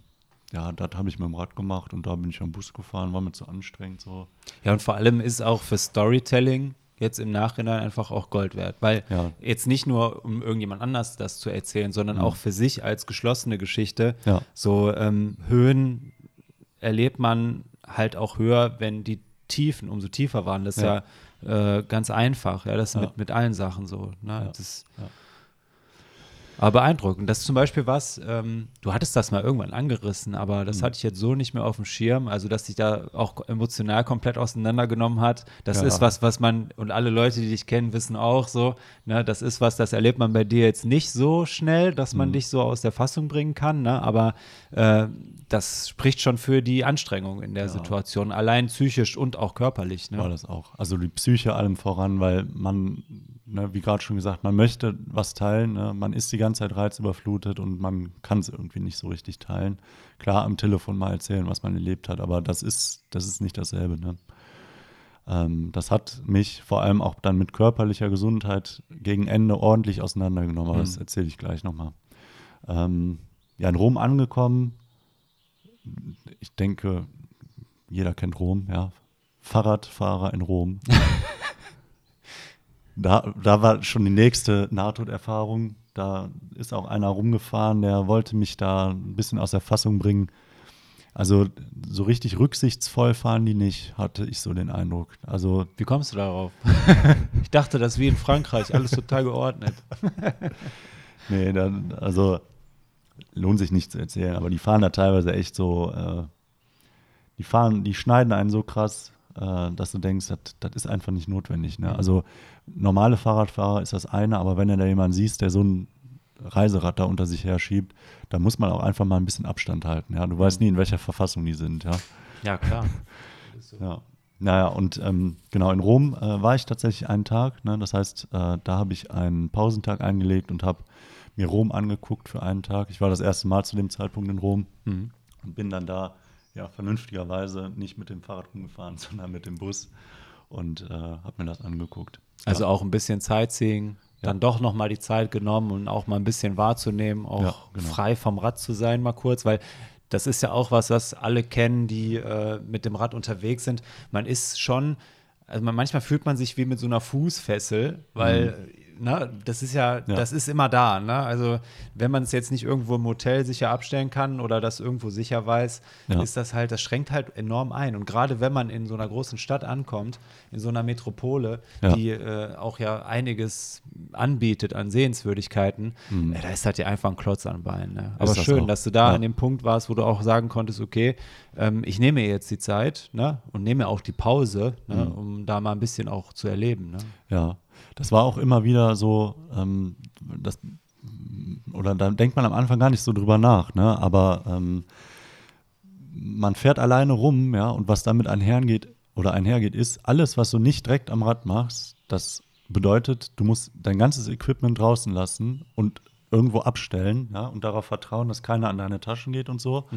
ja, das habe ich mit dem Rad gemacht und da bin ich am Bus gefahren, war mir zu anstrengend so. ja, und vor allem ist auch für Storytelling jetzt im Nachhinein einfach auch Gold wert. Weil Ja. Mhm. jetzt nicht nur, um irgendjemand anders das zu erzählen, sondern auch für sich als geschlossene Geschichte. Ja. So ähm, Höhen erlebt man halt auch höher, wenn die Tiefen umso tiefer waren. Das ist ja, äh, ganz einfach. Ja, das ist Ja. mit, mit allen Sachen so. Ne? Ja. Das, Ja. Aber beeindruckend. Das ist zum Beispiel was, ähm, du hattest das mal irgendwann angerissen, aber Mhm. das hatte ich jetzt so nicht mehr auf dem Schirm. Also, dass dich da auch emotional komplett auseinandergenommen hat. Das Ja. ist was, was man, und alle Leute, die dich kennen, wissen auch so, ne, das ist was, das erlebt man bei dir jetzt nicht so schnell, dass Mhm. man dich so aus der Fassung bringen kann, ne? aber äh, das spricht schon für die Anstrengung in der Situation, allein psychisch und auch körperlich. war Ne? das auch. Also die Psyche allem voran, weil man, ne, wie gerade schon gesagt, man möchte was teilen, ne? man ist die ganze Zeit reizüberflutet und man kann es irgendwie nicht so richtig teilen. Klar, am Telefon mal erzählen, was man erlebt hat, aber das ist, das ist nicht dasselbe. Ne? Ähm, das hat mich vor allem auch dann mit körperlicher Gesundheit gegen Ende ordentlich auseinandergenommen, aber das erzähle ich gleich nochmal. Ähm, ja, in Rom angekommen, ich denke, jeder kennt Rom, ja. Fahrradfahrer in Rom. da, da war schon die nächste Nahtoderfahrung. Da ist auch einer rumgefahren, der wollte mich da ein bisschen aus der Fassung bringen. Also so richtig rücksichtsvoll fahren die nicht, hatte ich so den Eindruck. Also Wie kommst du darauf? ich dachte, das ist wie in Frankreich, alles total geordnet. nee, dann, also lohnt sich nicht zu erzählen, aber die fahren da teilweise echt so, äh, die fahren, die schneiden einen so krass, äh, dass du denkst, das ist einfach nicht notwendig. Ne? Also normale Fahrradfahrer ist das eine, aber wenn du da jemanden siehst, der so ein Reiserad da unter sich her schiebt, da muss man auch einfach mal ein bisschen Abstand halten. Ja? Du weißt nie, in welcher Verfassung die sind. Ja, Ja, klar. ja. Naja, und ähm, genau, in Rom äh, war ich tatsächlich einen Tag. Ne? Das heißt, äh, da habe ich einen Pausentag eingelegt und habe mir Rom angeguckt für einen Tag. Ich war das erste Mal zu dem Zeitpunkt in Rom Mhm. und bin dann da ja vernünftigerweise nicht mit dem Fahrrad rumgefahren, sondern mit dem Bus und äh, habe mir das angeguckt. Also ja. auch ein bisschen Sightseeing, dann doch noch mal die Zeit genommen und auch mal ein bisschen wahrzunehmen, auch Ja, genau. frei vom Rad zu sein mal kurz, weil das ist ja auch was, was alle kennen, die äh, mit dem Rad unterwegs sind. Man ist schon, also man, manchmal fühlt man sich wie mit so einer Fußfessel, weil ne, das ist ja, Mhm. Ja. das ist immer da. Ne? Also wenn man es jetzt nicht irgendwo im Hotel sicher abstellen kann oder das irgendwo sicher weiß, Ja. ist das halt, das schränkt halt enorm ein. Und gerade wenn man in so einer großen Stadt ankommt, in so einer Metropole, Ja. die äh, auch ja einiges anbietet an Sehenswürdigkeiten, äh, da ist halt ja einfach ein Klotz an Beinen. Ne? Aber Mhm. das schön, auch. dass du da an dem Punkt warst, wo du auch sagen konntest, okay, ähm, ich nehme jetzt die Zeit ne? und nehme auch die Pause, ne? Mhm. um da mal ein bisschen auch zu erleben. Ne? Ja, das war auch immer wieder so, ähm, das, oder da denkt man am Anfang gar nicht so drüber nach, ne? aber ähm, man fährt alleine rum, ja, und was damit einhergeht oder einhergeht, ist, alles, was du nicht direkt am Rad machst, das bedeutet, du musst dein ganzes Equipment draußen lassen und irgendwo abstellen, ja, und darauf vertrauen, dass keiner an deine Taschen geht und so.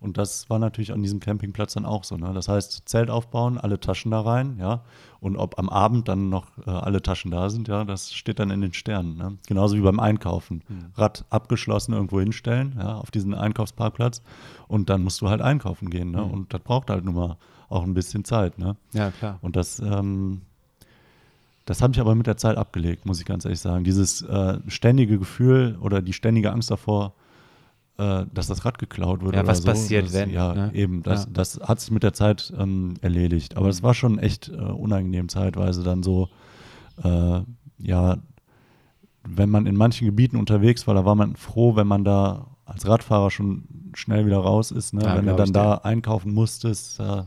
Und das war natürlich an diesem Campingplatz dann auch so. Ne? Das heißt, Zelt aufbauen, alle Taschen da rein, ja. Und ob am Abend dann noch äh, alle Taschen da sind, ja, das steht dann in den Sternen. Ne? Genauso wie beim Einkaufen. Rad abgeschlossen irgendwo hinstellen, ja, auf diesen Einkaufsparkplatz. Und dann musst du halt einkaufen gehen. Ne? Und das braucht halt nun mal auch ein bisschen Zeit. Ne? Ja, klar. Und das, ähm, das habe ich aber mit der Zeit abgelegt, muss ich ganz ehrlich sagen. Dieses äh, ständige Gefühl oder die ständige Angst davor, äh, dass das Rad geklaut wird. Ja, was so, passiert, das, wenn, Ja, ne? eben. Das, Ja. das hat sich mit der Zeit ähm, erledigt. Aber es war schon echt äh, unangenehm zeitweise dann so, äh, ja, wenn man in manchen Gebieten unterwegs war, da war man froh, wenn man da als Radfahrer schon schnell wieder raus ist. Ne? Ja, wenn du dann da dir. einkaufen musstest, äh,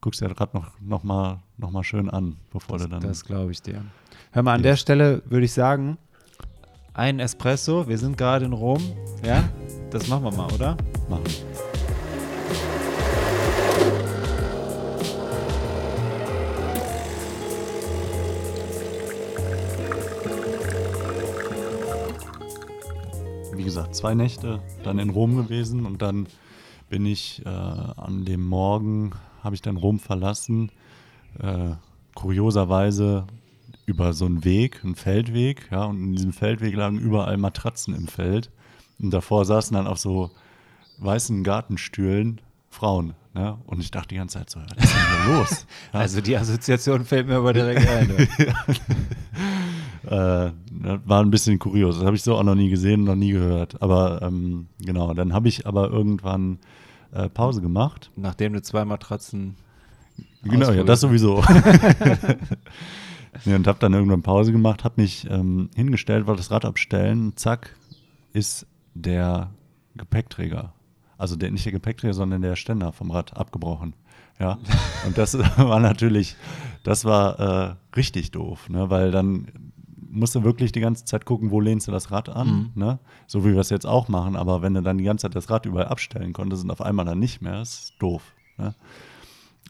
guckst dir das Rad noch, noch, mal, noch mal schön an, bevor Das, du dann. das glaube ich dir. Hör mal, an der Stelle würde ich sagen, ein Espresso, wir sind gerade in Rom, ja? Das machen wir mal, oder? machen. Wie gesagt, zwei Nächte dann in Rom gewesen und dann bin ich äh, an dem Morgen, habe ich dann Rom verlassen, äh, kurioserweise über so einen Weg, einen Feldweg, ja, und in diesem Feldweg lagen überall Matratzen im Feld. Und davor saßen dann auf so weißen Gartenstühlen Frauen. Ne? Und ich dachte die ganze Zeit so, was ist denn hier los? Ja, Also die Assoziation fällt mir aber direkt ein. äh, das war ein bisschen kurios. Das habe ich so auch noch nie gesehen, noch nie gehört. Aber ähm, genau, dann habe ich aber irgendwann äh, Pause gemacht. Nachdem du zwei Matratzen. Genau, ja, das sowieso. ja, und habe dann irgendwann Pause gemacht, habe mich ähm, hingestellt, wollte das Rad abstellen. Zack, ist der Gepäckträger, also der, nicht der Gepäckträger, sondern der Ständer vom Rad abgebrochen. Ja, und das war natürlich, das war äh, richtig doof, ne? weil dann musst du wirklich die ganze Zeit gucken, wo lehnst du das Rad an, ne? so wie wir es jetzt auch machen, aber wenn du dann die ganze Zeit das Rad überall abstellen konntest und auf einmal dann nicht mehr, ist doof. Ne?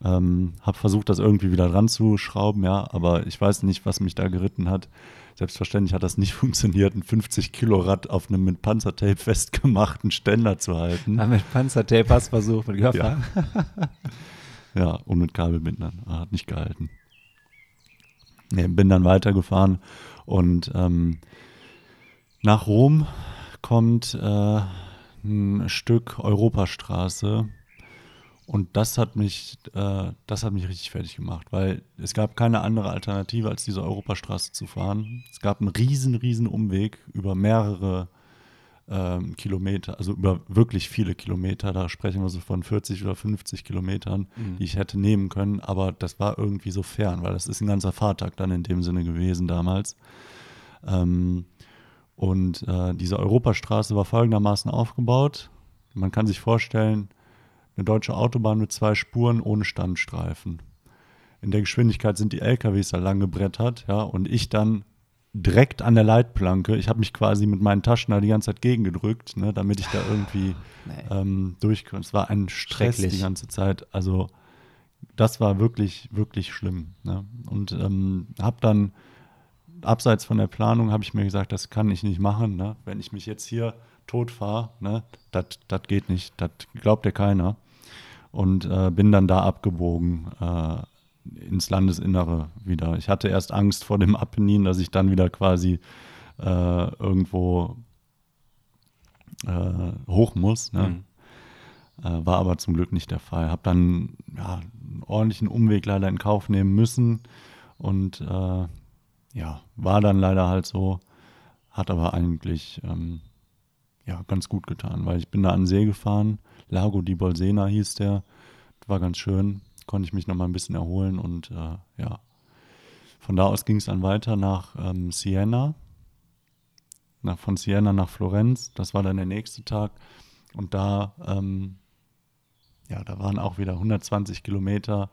Ähm, habe versucht, das irgendwie wieder dran zu schrauben, ja, aber ich weiß nicht, was mich da geritten hat. Selbstverständlich hat das nicht funktioniert, ein 50 Kilo Rad auf einem mit Panzertape festgemachten Ständer zu halten. Ah, mit Panzertape hast du versucht, mit Körper. Ja, und mit Kabelbindern. Ah, Hat nicht gehalten. Nee, bin dann weitergefahren und ähm, nach Rom kommt äh, ein Stück Europastraße und das hat mich, äh, das hat mich richtig fertig gemacht, weil es gab keine andere Alternative, als diese Europastraße zu fahren. Es gab einen riesen, riesen Umweg über mehrere ähm, Kilometer, also über wirklich viele Kilometer. Da sprechen wir so von 40 oder 50 Kilometern, mhm. die ich hätte nehmen können. Aber das war irgendwie so fern, weil das ist ein ganzer Fahrtag dann in dem Sinne gewesen damals. Ähm, und äh, diese Europastraße war folgendermaßen aufgebaut. Man kann sich vorstellen, eine deutsche Autobahn mit zwei Spuren ohne Standstreifen. In der Geschwindigkeit sind die LKWs da lang gebrettert, ja, und ich dann direkt an der Leitplanke. Ich habe mich quasi mit meinen Taschen da die ganze Zeit gegengedrückt, ne, damit ich da irgendwie nee. ähm, durchkomme. Es war ein Stress die ganze Zeit. Also das war wirklich, wirklich schlimm. Ne? Und ähm, habe dann abseits von der Planung habe ich mir gesagt, das kann ich nicht machen. Ne? Wenn ich mich jetzt hier tot fahre, ne, das geht nicht. Das glaubt ja keiner. Und äh, bin dann da abgebogen äh, ins Landesinnere wieder. Ich hatte erst Angst vor dem Apennin, dass ich dann wieder quasi äh, irgendwo äh, hoch muss. Ne? Mhm. Äh, war aber zum Glück nicht der Fall. Habe dann ja, einen ordentlichen Umweg leider in Kauf nehmen müssen und äh, ja, war dann leider halt so, hat aber eigentlich ähm, ja, ganz gut getan, weil ich bin da an den See gefahren, Lago di Bolsena hieß der, war ganz schön, konnte ich mich noch mal ein bisschen erholen und äh, ja, von da aus ging es dann weiter nach ähm, Siena, nach, von Siena nach Florenz, das war dann der nächste Tag. Und da, ähm, ja, da waren auch wieder 120 Kilometer.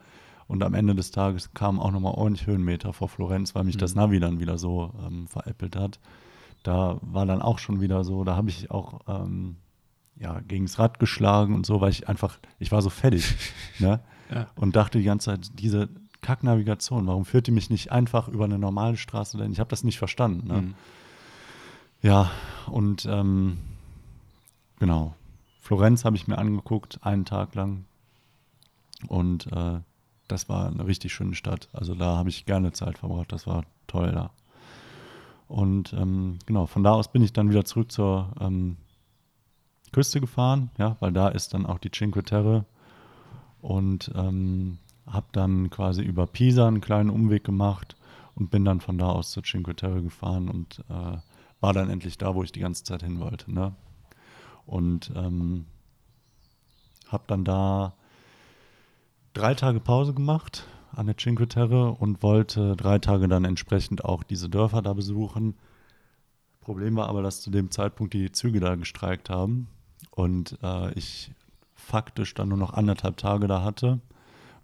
Und am Ende des Tages kamen auch nochmal ordentlich Höhenmeter vor Florenz, weil mich mhm. das Navi dann wieder so ähm, veräppelt hat. Da war dann auch schon wieder so, da habe ich auch ähm, ja, gegen das Rad geschlagen und so, weil ich einfach, ich war so fertig. ne? Ja. Und dachte die ganze Zeit, diese Kacknavigation, warum führt die mich nicht einfach über eine normale Straße denn? Ich habe das nicht verstanden. Ne? Mhm. Ja, und ähm, genau. Florenz habe ich mir angeguckt, einen Tag lang. Und äh, das war eine richtig schöne Stadt. Also da habe ich gerne Zeit verbracht. Das war toll da. Und ähm, genau, von da aus bin ich dann wieder zurück zur ähm, Küste gefahren, ja, weil da ist dann auch die Cinque Terre und ähm, habe dann quasi über Pisa einen kleinen Umweg gemacht und bin dann von da aus zur Cinque Terre gefahren und äh, war dann endlich da, wo ich die ganze Zeit hin wollte. Ne? Und ähm, habe dann da drei Tage Pause gemacht an der Cinque Terre und wollte drei Tage dann entsprechend auch diese Dörfer da besuchen. Problem war aber, dass zu dem Zeitpunkt die Züge da gestreikt haben und äh, ich faktisch dann nur noch anderthalb Tage da hatte.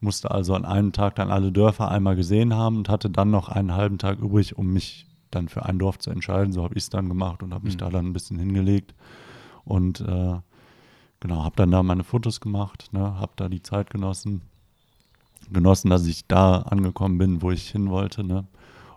Musste also an einem Tag dann alle Dörfer einmal gesehen haben und hatte dann noch einen halben Tag übrig, um mich dann für ein Dorf zu entscheiden. So habe ich es dann gemacht und habe mich mhm. da dann ein bisschen hingelegt. Und äh, genau, habe dann da meine Fotos gemacht, ne, habe da die Zeit genossen genossen, dass ich da angekommen bin, wo ich hin wollte. Ne?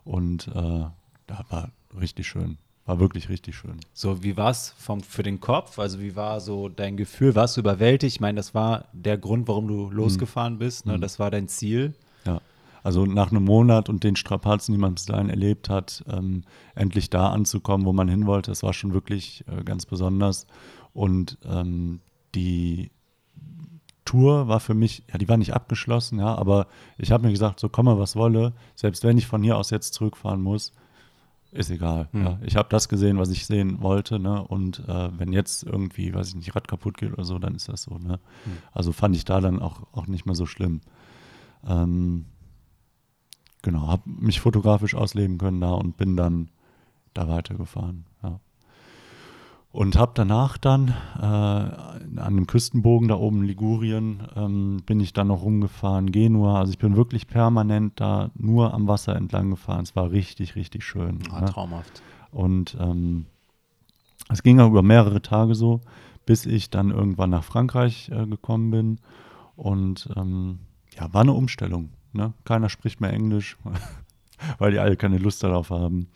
Und äh, da war richtig schön. War wirklich richtig schön. So, wie war es für den Kopf? Also, wie war so dein Gefühl? Warst du überwältigt? Ich meine, das war der Grund, warum du losgefahren mhm. bist. Ne? Mhm. Das war dein Ziel. Ja. Also nach einem Monat und den Strapazen, die man bis dahin erlebt hat, ähm, endlich da anzukommen, wo man hin wollte, das war schon wirklich äh, ganz besonders. Und ähm, die Tour war für mich, ja, die war nicht abgeschlossen, ja, aber ich habe mir gesagt, so komme, was wolle, selbst wenn ich von hier aus jetzt zurückfahren muss, ist egal. Mhm. Ja. Ich habe das gesehen, was ich sehen wollte, ne? Und äh, wenn jetzt irgendwie, weiß ich nicht, Rad kaputt geht oder so, dann ist das so, ne? Mhm. Also fand ich da dann auch, auch nicht mehr so schlimm. Ähm, genau, habe mich fotografisch ausleben können da und bin dann da weitergefahren. Und habe danach dann äh, an dem Küstenbogen da oben in Ligurien ähm, bin ich dann noch rumgefahren, Genua. Also ich bin wirklich permanent da nur am Wasser entlang gefahren. Es war richtig, richtig schön. Ah, ne? Traumhaft. Und ähm, es ging auch über mehrere Tage so, bis ich dann irgendwann nach Frankreich äh, gekommen bin. Und ähm, ja, war eine Umstellung. Ne? Keiner spricht mehr Englisch, weil die alle keine Lust darauf haben.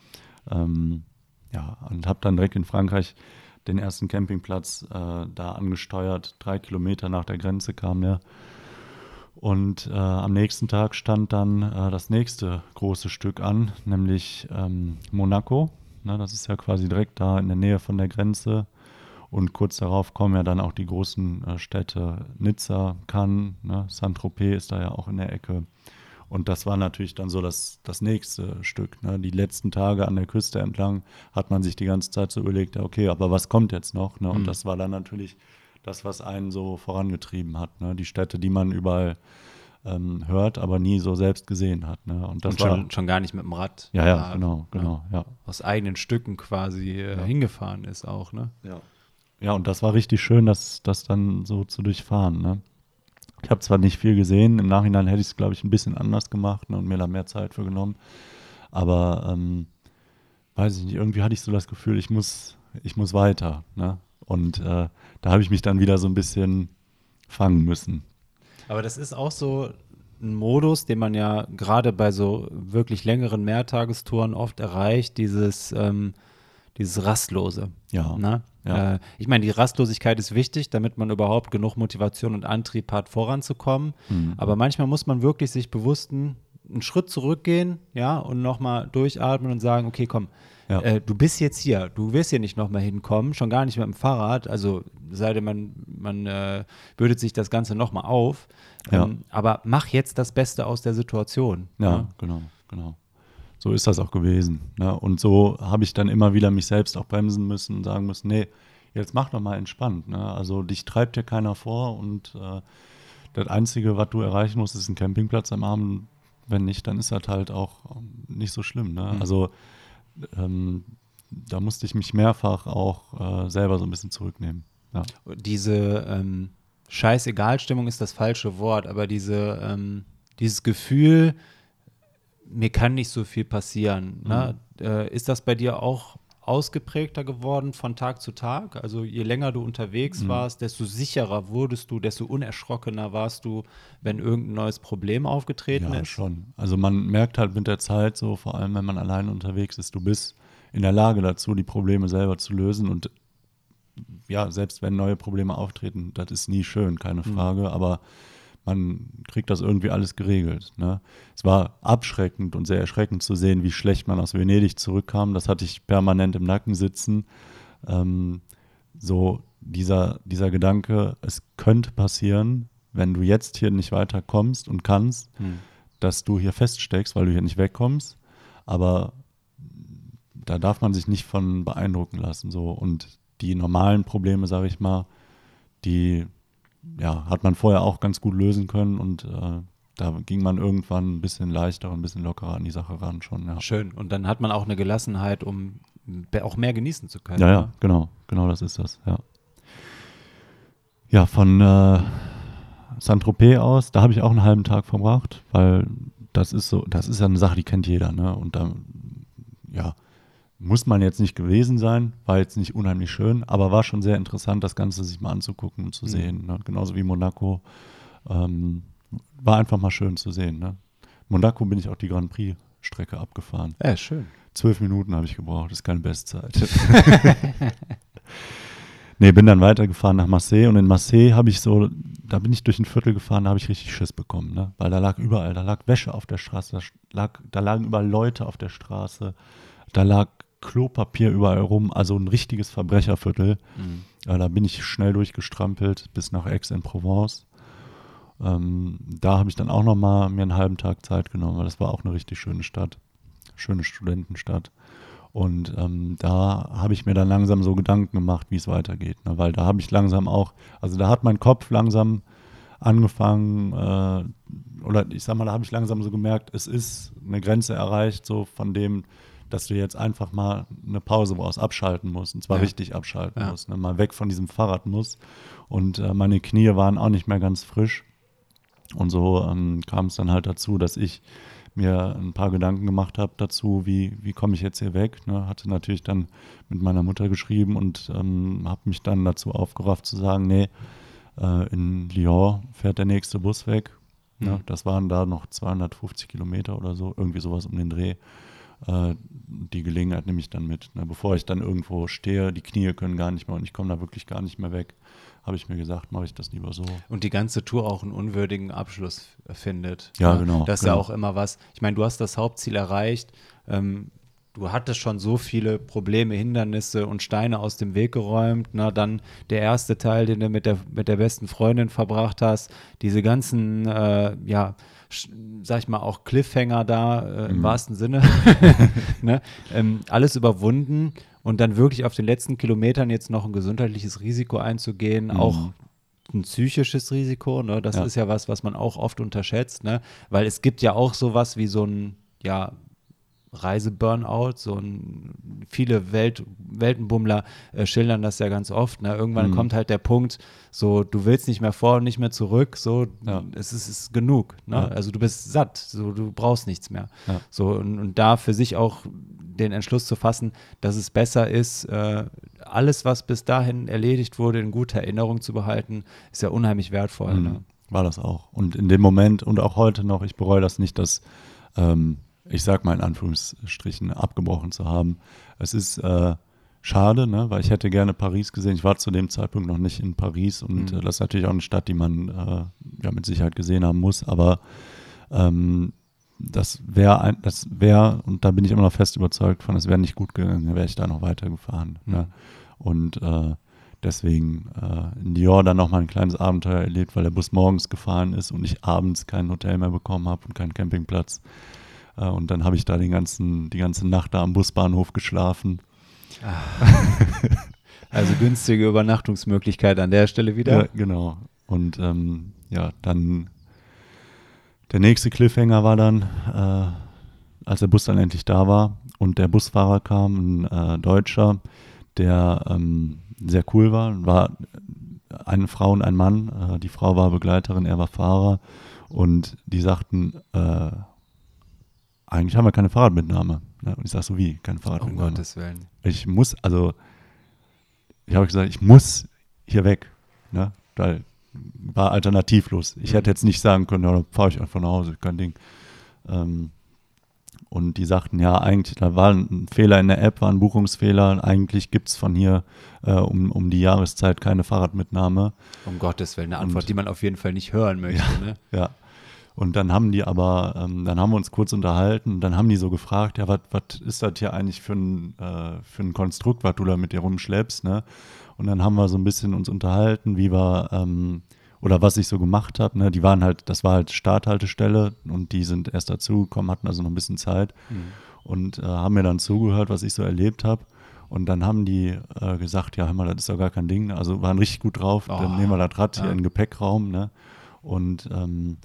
Ähm, ja, und habe dann direkt in Frankreich den ersten Campingplatz äh, da angesteuert. Drei Kilometer nach der Grenze kam der. Und äh, am nächsten Tag stand dann äh, das nächste große Stück an, nämlich ähm, Monaco. Ne, das ist ja quasi direkt da in der Nähe von der Grenze. Und kurz darauf kommen ja dann auch die großen äh, Städte Nizza, Cannes, ne? Saint-Tropez ist da ja auch in der Ecke. Und das war natürlich dann so das, das nächste Stück. Ne? Die letzten Tage an der Küste entlang hat man sich die ganze Zeit so überlegt, okay, aber was kommt jetzt noch? Ne? Und mhm. das war dann natürlich das, was einen so vorangetrieben hat. Ne? Die Städte, die man überall ähm, hört, aber nie so selbst gesehen hat. Ne? Und das und schon, war, schon gar nicht mit dem Rad. Ja, ja, war, genau, genau, ja. Aus eigenen Stücken quasi äh, ja. hingefahren ist auch, ne? Ja. Ja, und das war richtig schön, das, das dann so zu durchfahren, ne? Ich habe zwar nicht viel gesehen, im Nachhinein hätte ich es, glaube ich, ein bisschen anders gemacht ne, und mir da mehr Zeit für genommen. Aber ähm, weiß ich nicht, irgendwie hatte ich so das Gefühl, ich muss, ich muss weiter. Ne? Und äh, da habe ich mich dann wieder so ein bisschen fangen müssen. Aber das ist auch so ein Modus, den man ja gerade bei so wirklich längeren Mehrtagestouren oft erreicht, dieses, ähm, dieses Rastlose. Ja. Ne? Ja. Äh, ich meine, die Rastlosigkeit ist wichtig, damit man überhaupt genug Motivation und Antrieb hat, voranzukommen. Mhm. Aber manchmal muss man wirklich sich bewusst einen, Schritt zurückgehen, ja, und nochmal durchatmen und sagen, okay, komm, ja. äh, du bist jetzt hier, du wirst hier nicht nochmal hinkommen, schon gar nicht mit dem Fahrrad, also sei denn, man, man äh, bürdet sich das Ganze nochmal auf. Ja. Ähm, aber mach jetzt das Beste aus der Situation. Ja, ja, genau, genau so ist das auch gewesen. Ne? Und so habe ich dann immer wieder mich selbst auch bremsen müssen und sagen müssen, nee, jetzt mach doch mal entspannt. Ne? Also dich treibt dir keiner vor und äh, das Einzige, was du erreichen musst, ist ein Campingplatz am Abend. Wenn nicht, dann ist das halt auch nicht so schlimm. Ne? Mhm. Also ähm, da musste ich mich mehrfach auch äh, selber so ein bisschen zurücknehmen. Ja. Diese ähm, Scheißegal-Stimmung ist das falsche Wort, aber diese, ähm, dieses Gefühl, mir kann nicht so viel passieren. Ne? Mhm. Äh, ist das bei dir auch ausgeprägter geworden von Tag zu Tag? Also je länger du unterwegs mhm. warst, desto sicherer wurdest du, desto unerschrockener warst du, wenn irgendein neues Problem aufgetreten ja, ist? Ja, schon. Also man merkt halt mit der Zeit so, vor allem wenn man allein unterwegs ist, du bist in der Lage dazu, die Probleme selber zu lösen und ja, selbst wenn neue Probleme auftreten, das ist nie schön, keine mhm. Frage, mhm. aber man kriegt das irgendwie alles geregelt. Ne? Es war abschreckend und sehr erschreckend zu sehen, wie schlecht man aus Venedig zurückkam. Das hatte ich permanent im Nacken sitzen. Ähm, so dieser, dieser Gedanke, es könnte passieren, wenn du jetzt hier nicht weiterkommst und kannst, hm. dass du hier feststeckst, weil du hier nicht wegkommst. Aber da darf man sich nicht von beeindrucken lassen. So. Und die normalen Probleme, sage ich mal, die ja, hat man vorher auch ganz gut lösen können und äh, da ging man irgendwann ein bisschen leichter und ein bisschen lockerer an die Sache ran schon. Ja. Schön. Und dann hat man auch eine Gelassenheit, um auch mehr genießen zu können. Ja, ja, ne? genau, genau, das ist das, ja. Ja, von äh, Saint-Tropez aus, da habe ich auch einen halben Tag verbracht, weil das ist so, das ist ja eine Sache, die kennt jeder, ne? Und da, ja, muss man jetzt nicht gewesen sein, war jetzt nicht unheimlich schön, aber war schon sehr interessant, das Ganze sich mal anzugucken und zu mhm. sehen. Ne? Genauso wie Monaco. Ähm, war einfach mal schön zu sehen. Ne? Monaco bin ich auch die Grand Prix-Strecke abgefahren. Ja, schön. Zwölf Minuten habe ich gebraucht, das ist keine Bestzeit. nee, bin dann weitergefahren nach Marseille und in Marseille habe ich so, da bin ich durch ein Viertel gefahren, da habe ich richtig Schiss bekommen, ne? weil da lag überall, da lag Wäsche auf der Straße, da, lag, da lagen überall Leute auf der Straße, da lag Klopapier überall rum, also ein richtiges Verbrecherviertel. Mhm. Äh, da bin ich schnell durchgestrampelt bis nach Aix-en-Provence. Ähm, da habe ich dann auch noch mal mir einen halben Tag Zeit genommen, weil das war auch eine richtig schöne Stadt, schöne Studentenstadt. Und ähm, da habe ich mir dann langsam so Gedanken gemacht, wie es weitergeht, ne? weil da habe ich langsam auch, also da hat mein Kopf langsam angefangen, äh, oder ich sag mal, da habe ich langsam so gemerkt, es ist eine Grenze erreicht, so von dem, dass du jetzt einfach mal eine Pause brauchst, abschalten musst. Und zwar ja. richtig abschalten ja. musst. Ne? Mal weg von diesem Fahrrad musst. Und äh, meine Knie waren auch nicht mehr ganz frisch. Und so ähm, kam es dann halt dazu, dass ich mir ein paar Gedanken gemacht habe dazu, wie, wie komme ich jetzt hier weg. Ne? Hatte natürlich dann mit meiner Mutter geschrieben und ähm, habe mich dann dazu aufgerafft zu sagen, nee, äh, in Lyon fährt der nächste Bus weg. Ne? Mhm. Ne? Das waren da noch 250 Kilometer oder so, irgendwie sowas um den Dreh. Äh, die Gelegenheit nehme ich dann mit. Ne? Bevor ich dann irgendwo stehe, die Knie können gar nicht mehr und ich komme da wirklich gar nicht mehr weg, habe ich mir gesagt, mache ich das lieber so. Und die ganze Tour auch einen unwürdigen Abschluss findet. Ja, ne? genau. Das ist genau. ja auch immer was. Ich meine, du hast das Hauptziel erreicht. Ähm, du hattest schon so viele Probleme, Hindernisse und Steine aus dem Weg geräumt. Na, dann der erste Teil, den du mit der, mit der besten Freundin verbracht hast, diese ganzen, äh, ja, sag ich mal, auch Cliffhanger da, äh, im mhm. wahrsten Sinne. ne? ähm, alles überwunden und dann wirklich auf den letzten Kilometern jetzt noch ein gesundheitliches Risiko einzugehen, mhm. auch ein psychisches Risiko, ne? Das ja. ist ja was, was man auch oft unterschätzt, ne? Weil es gibt ja auch sowas wie so ein, ja, Reiseburnout, so ein, viele Welt, Weltenbummler äh, schildern das ja ganz oft. Ne? Irgendwann mhm. kommt halt der Punkt, so du willst nicht mehr vor und nicht mehr zurück, so ja. es ist, ist genug. Ne? Ja. Also du bist satt, so du brauchst nichts mehr. Ja. So und, und, da für sich auch den Entschluss zu fassen, dass es besser ist, äh, alles, was bis dahin erledigt wurde, in guter Erinnerung zu behalten, ist ja unheimlich wertvoll. Mhm. Ne? War das auch. Und in dem Moment und auch heute noch, ich bereue das nicht, dass ähm, ich sag mal in Anführungsstrichen, abgebrochen zu haben. Es ist äh, schade, ne, weil ich hätte gerne Paris gesehen. Ich war zu dem Zeitpunkt noch nicht in Paris und mhm. äh, das ist natürlich auch eine Stadt, die man äh, ja mit Sicherheit gesehen haben muss, aber ähm, das wäre, das wäre, und da bin ich immer noch fest überzeugt von, es wäre nicht gut gegangen, wäre ich da noch weitergefahren. Mhm. Ne? Und äh, deswegen äh, in Dior dann nochmal ein kleines Abenteuer erlebt, weil der Bus morgens gefahren ist und ich abends kein Hotel mehr bekommen habe und keinen Campingplatz. Äh, und dann habe ich da den ganzen, die ganze Nacht da am Busbahnhof geschlafen. Also günstige Übernachtungsmöglichkeit an der Stelle wieder. Ja, genau. Und ähm, ja, dann der nächste Cliffhanger war dann, äh, als der Bus dann endlich da war und der Busfahrer kam, ein äh, Deutscher, der ähm, sehr cool war, war eine Frau und ein Mann. Äh, die Frau war Begleiterin, er war Fahrer und die sagten, äh, eigentlich haben wir keine Fahrradmitnahme. Ne? Und ich sage so, wie, keine Fahrradmitnahme? Um Gottes Willen. Ich muss, also, ich habe gesagt, ich muss hier weg. Ne? Weil war alternativlos. Ich mhm. hätte jetzt nicht sagen können, ja, dann fahre ich einfach nach Hause, kein Ding. Ähm, und die sagten, ja, eigentlich, da war ein Fehler in der App, war ein Buchungsfehler. Eigentlich gibt es von hier äh, um, um die Jahreszeit keine Fahrradmitnahme. Um Gottes Willen, eine Antwort, und, die man auf jeden Fall nicht hören möchte. Ja, ne? ja. Und dann haben die aber, ähm, dann haben wir uns kurz unterhalten und dann haben die so gefragt, ja, was ist das hier eigentlich für ein, äh, für ein Konstrukt, was du da mit dir rumschleppst, ne? Und dann haben wir so ein bisschen uns unterhalten, wie wir, ähm, oder was ich so gemacht habe, ne? Die waren halt, das war halt Starthaltestelle und die sind erst dazugekommen, hatten also noch ein bisschen Zeit mhm. und äh, haben mir dann zugehört, was ich so erlebt habe. Und dann haben die äh, gesagt, ja, hör mal, das ist doch gar kein Ding. Also waren richtig gut drauf. Oh, dann nehmen wir das Rad ja. hier in den Gepäckraum. Ne? Und ähm,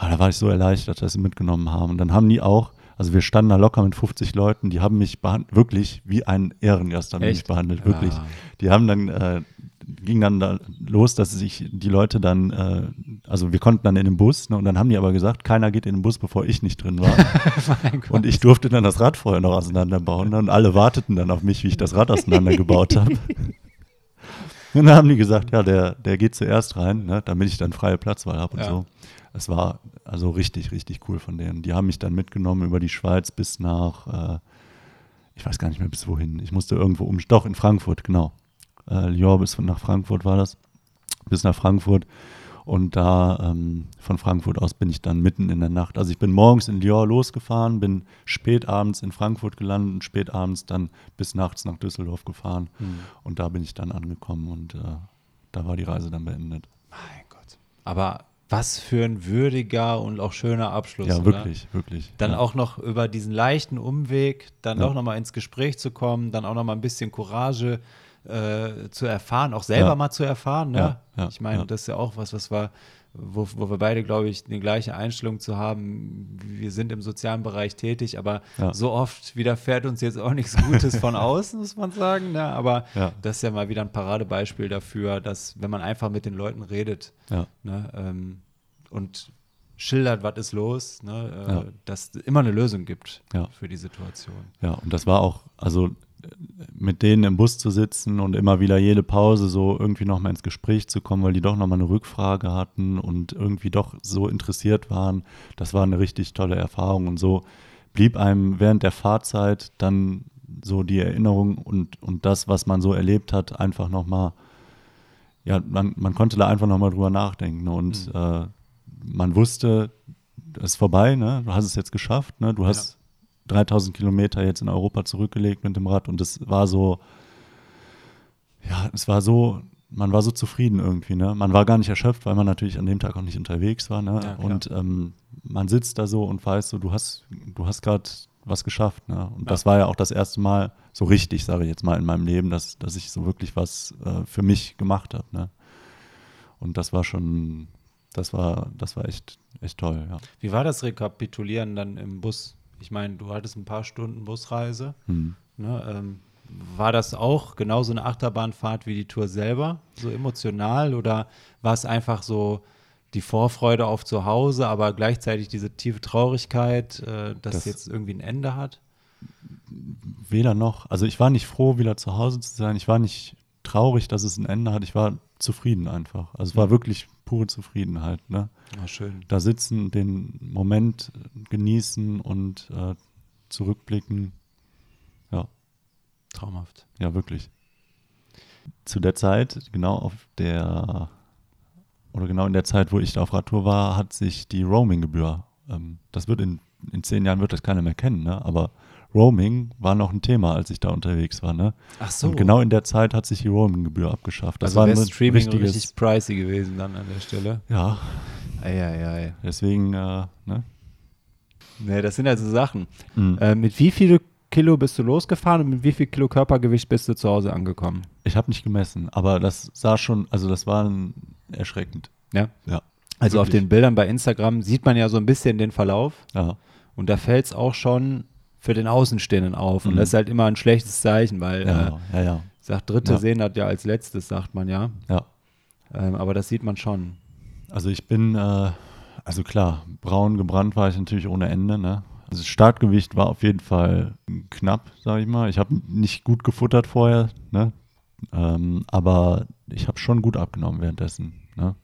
Ah, da war ich so erleichtert, dass sie mitgenommen haben. Und dann haben die auch, also wir standen da locker mit 50 Leuten, die haben mich wirklich wie ein Ehrengast haben mich behandelt, wirklich. Ja. Die haben dann, äh, ging dann da los, dass sich die Leute dann, äh, also wir konnten dann in den Bus, ne, und dann haben die aber gesagt, keiner geht in den Bus, bevor ich nicht drin war. und ich durfte dann das Rad vorher noch auseinanderbauen. Ne, und alle warteten dann auf mich, wie ich das Rad auseinandergebaut habe. Und dann haben die gesagt, ja, der, der geht zuerst rein, ne, damit ich dann freie Platzwahl habe und ja. so es war also richtig, richtig cool von denen. Die haben mich dann mitgenommen über die Schweiz bis nach, äh, ich weiß gar nicht mehr bis wohin. Ich musste irgendwo um, doch in Frankfurt, genau. Äh, Lyon bis nach Frankfurt war das, bis nach Frankfurt. Und da ähm, von Frankfurt aus bin ich dann mitten in der Nacht. Also ich bin morgens in Lyon losgefahren, bin spät abends in Frankfurt gelandet und spät abends dann bis nachts nach Düsseldorf gefahren. Mhm. Und da bin ich dann angekommen und äh, da war die Reise dann beendet. Mein Gott. Aber was für ein würdiger und auch schöner Abschluss. Ja, wirklich, oder? wirklich. Dann ja. auch noch über diesen leichten Umweg, dann ja. auch noch mal ins Gespräch zu kommen, dann auch noch mal ein bisschen Courage äh, zu erfahren, auch selber ja. mal zu erfahren. Ne? ich meine, das ist ja auch was, was wir wo, wo wir beide, glaube ich, die gleiche Einstellung zu haben. Wir sind im sozialen Bereich tätig, aber ja. so oft widerfährt uns jetzt auch nichts Gutes von außen, muss man sagen. Ne? Aber ja. das ist ja mal wieder ein Paradebeispiel dafür, dass, wenn man einfach mit den Leuten redet ja. ne, ähm, und schildert, was ist los, ne, äh, dass es immer eine Lösung gibt für die Situation. Ja, und das war auch, also mit denen im Bus zu sitzen und immer wieder jede Pause so irgendwie nochmal ins Gespräch zu kommen, weil die doch nochmal eine Rückfrage hatten und irgendwie doch so interessiert waren. Das war eine richtig tolle Erfahrung und so blieb einem während der Fahrzeit dann so die Erinnerung und, und das, was man so erlebt hat, einfach nochmal, ja, man, man konnte da einfach nochmal drüber nachdenken und mhm. äh, man wusste, es ist vorbei, ne? du hast es jetzt geschafft, ne? du hast 3000 Kilometer jetzt in Europa zurückgelegt mit dem Rad und es war so, ja, es war so, man war so zufrieden irgendwie, ne? Man war gar nicht erschöpft, weil man natürlich an dem Tag auch nicht unterwegs war, ne? Ja, und ähm, man sitzt da so und weiß so, du hast, du hast gerade was geschafft, ne? Und Ja. das war ja auch das erste Mal so richtig, sage ich jetzt mal, in meinem Leben, dass, dass ich so wirklich was äh, für mich gemacht habe, ne? Und das war schon, das war, das war echt, echt toll, ja. Wie war das Rekapitulieren dann im Bus? Ich meine, du hattest ein paar Stunden Busreise. Hm. Ne, ähm, war das auch genauso eine Achterbahnfahrt wie die Tour selber? So emotional oder war es einfach so die Vorfreude auf zu Hause, aber gleichzeitig diese tiefe Traurigkeit, äh, dass Das- es jetzt irgendwie ein Ende hat? Weder noch. Also ich war nicht froh, wieder zu Hause zu sein. Ich war nicht traurig, dass es ein Ende hat. Ich war zufrieden einfach. Also es war wirklich pure Zufriedenheit. Ne? Ah, schön. Da sitzen, den Moment genießen und äh, zurückblicken. Ja, Traumhaft. ja, wirklich. Zu der Zeit, genau auf der, oder genau in der Zeit, wo ich da auf Radtour war, hat sich die Roaming-Gebühr, ähm, das wird in, in zehn Jahren wird das keiner mehr kennen, ne? aber Roaming war noch ein Thema, als ich da unterwegs war. Ne? Ach so. Und genau in der Zeit hat sich die Roaming-Gebühr abgeschafft. Das also war ein Streaming richtiges, richtig pricey gewesen dann an der Stelle. ja, Eieiei. deswegen, äh, ne? Nee, das sind also Sachen. Mhm. Äh, mit wie viel Kilo bist du losgefahren und mit wie viel Kilo Körpergewicht bist du zu Hause angekommen? Ich habe nicht gemessen, aber das sah schon, also das war erschreckend. Ja. Ja. Also auf Wirklich. den Bildern bei Instagram sieht man ja so ein bisschen den Verlauf Ja. und da fällt es auch schon für den Außenstehenden auf. Und Mhm. das ist halt immer ein schlechtes Zeichen, weil Ja, äh, ja, ja, sagt Dritte sehen das ja als letztes, sagt man ja. ja. Ähm, aber das sieht man schon. Also ich bin, äh, also klar, braun gebrannt war ich natürlich ohne Ende. Ne? Also das Startgewicht war auf jeden Fall knapp, sage ich mal. Ich habe nicht gut gefuttert vorher, ne? ähm, aber ich habe schon gut abgenommen währenddessen. Ne?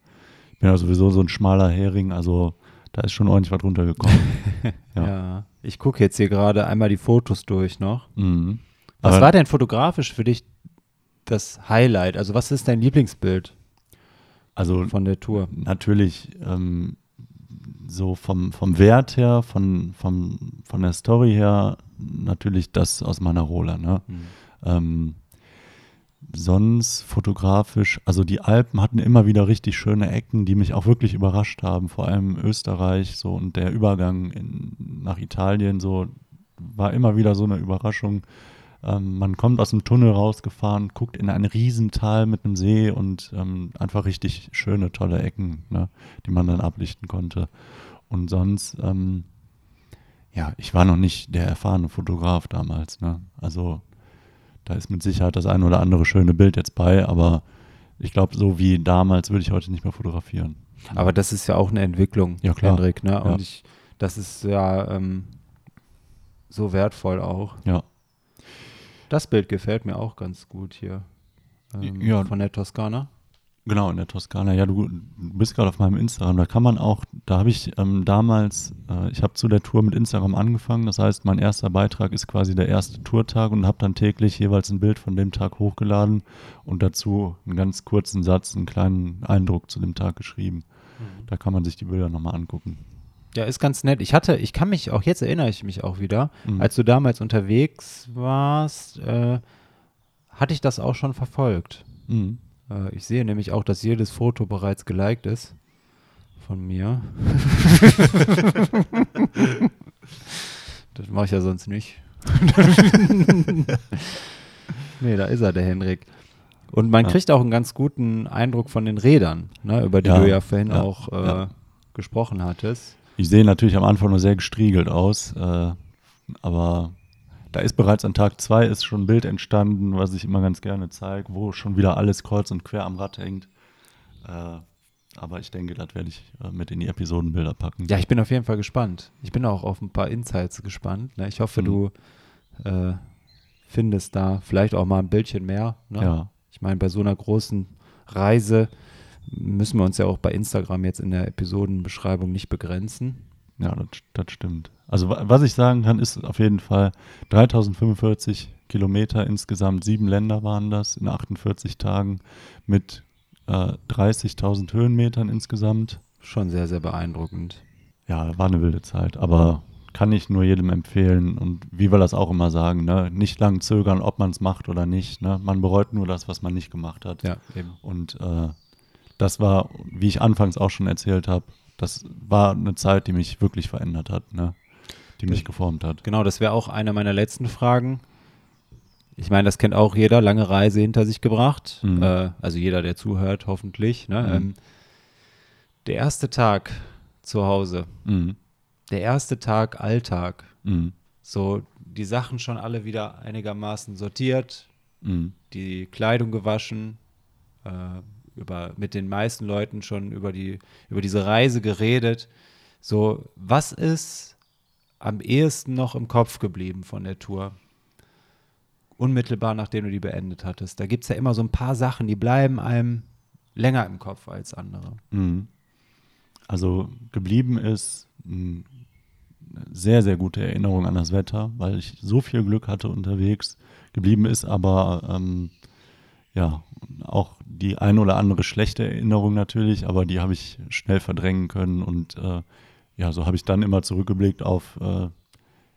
Ich bin ja sowieso so ein schmaler Hering, also da ist schon ordentlich was runtergekommen. Ja. Ja. Ich gucke jetzt hier gerade einmal die Fotos durch noch. mhm. Was Aber- war denn fotografisch für dich das Highlight? Also was ist dein Lieblingsbild Also von der Tour? natürlich ähm, so vom, vom Wert her, von, vom, von der Story her, natürlich das aus meiner Roller. Ne? Ähm, sonst fotografisch, also die Alpen hatten immer wieder richtig schöne Ecken, die mich auch wirklich überrascht haben, vor allem Österreich so und der Übergang in, nach Italien so war immer wieder so eine Überraschung. Ähm, man kommt aus dem Tunnel rausgefahren, guckt in ein Riesental mit einem See und ähm, einfach richtig schöne, tolle Ecken, ne, die man dann ablichten konnte. Und sonst, ähm, ja, ich war noch nicht der erfahrene Fotograf damals, ne? Also da ist mit Sicherheit das ein oder andere schöne Bild jetzt bei, aber ich glaube, so wie damals würde ich heute nicht mehr fotografieren. Aber das ist ja auch eine Entwicklung, Ja, klar. Hendrik. Ne? Und Ja. ich, das ist ja ähm, so wertvoll auch. Ja, Das Bild gefällt mir auch ganz gut hier. Ähm, Ja. Von der Toskana. Genau, in der Toskana. Ja, du, du bist gerade auf meinem Instagram. Da kann man auch, da habe ich ähm, damals, äh, ich habe zu der Tour mit Instagram angefangen. Das heißt, mein erster Beitrag ist quasi der erste Tourtag und habe dann täglich jeweils ein Bild von dem Tag hochgeladen und dazu einen ganz kurzen Satz, einen kleinen Eindruck zu dem Tag geschrieben. Da kann man sich die Bilder nochmal angucken. Ja, ist ganz nett. Ich hatte, ich kann mich auch, jetzt erinnere ich mich auch wieder, Mhm. als du damals unterwegs warst, äh, hatte ich das auch schon verfolgt. Mhm. Äh, ich sehe nämlich auch, dass jedes Foto bereits geliked ist von mir. das mache ich ja sonst nicht. nee, da ist er, der Henrik. Und man Ja. kriegt auch einen ganz guten Eindruck von den Rädern, ne, über die Ja, du ja vorhin ja, auch äh, gesprochen hattest. Ich sehe natürlich am Anfang nur sehr gestriegelt aus, äh, aber da ist bereits an Tag zwei ist schon ein Bild entstanden, was ich immer ganz gerne zeige, wo schon wieder alles kreuz und quer am Rad hängt. Äh, aber ich denke, das werde ich äh, mit in die Episodenbilder packen. Ja, ich bin auf jeden Fall gespannt. Ich bin auch auf ein paar Insights gespannt. Ne? Ich hoffe, Mhm. du äh, findest da vielleicht auch mal ein Bildchen mehr. Ne? Ja. Ich meine, bei so einer großen Reise müssen wir uns ja auch bei Instagram jetzt in der Episodenbeschreibung nicht begrenzen. Ja, das, das stimmt. Also wa- was ich sagen kann, ist auf jeden Fall 3045 Kilometer insgesamt, sieben Länder waren das in 48 Tagen mit äh, 30.000 Höhenmetern insgesamt. Schon sehr, sehr beeindruckend. Ja, war eine wilde Zeit, aber kann ich nur jedem empfehlen. Und wie wir das auch immer sagen, ne? nicht lang zögern, ob man es macht oder nicht. Ne? Man bereut nur das, was man nicht gemacht hat. Ja, eben. Und äh, das war, wie ich anfangs auch schon erzählt habe, das war eine Zeit, die mich wirklich verändert hat, ne? die mich geformt hat. Genau, das wäre auch eine meiner letzten Fragen. Ich meine, das kennt auch jeder, lange Reise hinter sich gebracht. Mhm. Äh, also jeder, der zuhört, hoffentlich. Ne? Mhm. Ähm, der erste Tag zu Hause, Mhm. der erste Tag Alltag, Mhm. so die Sachen schon alle wieder einigermaßen sortiert, Mhm. die Kleidung gewaschen, äh, über, mit den meisten Leuten schon über, die, über diese Reise geredet. So, was ist am ehesten noch im Kopf geblieben von der Tour? Unmittelbar nachdem du die beendet hattest. Da gibt es ja immer so ein paar Sachen, die bleiben einem länger im Kopf als andere. Mhm. Also geblieben ist mh, eine sehr, sehr gute Erinnerung an das Wetter, weil ich so viel Glück hatte unterwegs. Geblieben ist aber ähm, ja auch die ein oder andere schlechte Erinnerung natürlich, aber die habe ich schnell verdrängen können und äh, ja, so habe ich dann immer zurückgeblickt auf äh,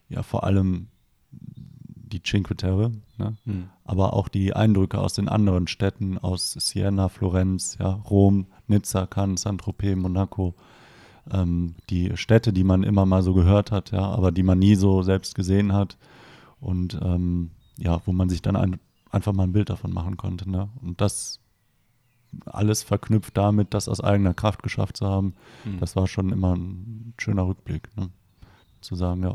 ja vor allem die Cinque Terre, ne? aber auch die Eindrücke aus den anderen Städten, aus Siena, Florenz, ja, Rom, Nizza, Cannes, Saint-Tropez, Monaco. Ähm, die Städte, die man immer mal so gehört hat, ja, aber die man nie so selbst gesehen hat. Und ähm, ja, wo man sich dann ein, einfach mal ein Bild davon machen konnte. Ne? Und das alles verknüpft damit, das aus eigener Kraft geschafft zu haben, Mhm. das war schon immer ein schöner Rückblick. Ne? Zu sagen, ja,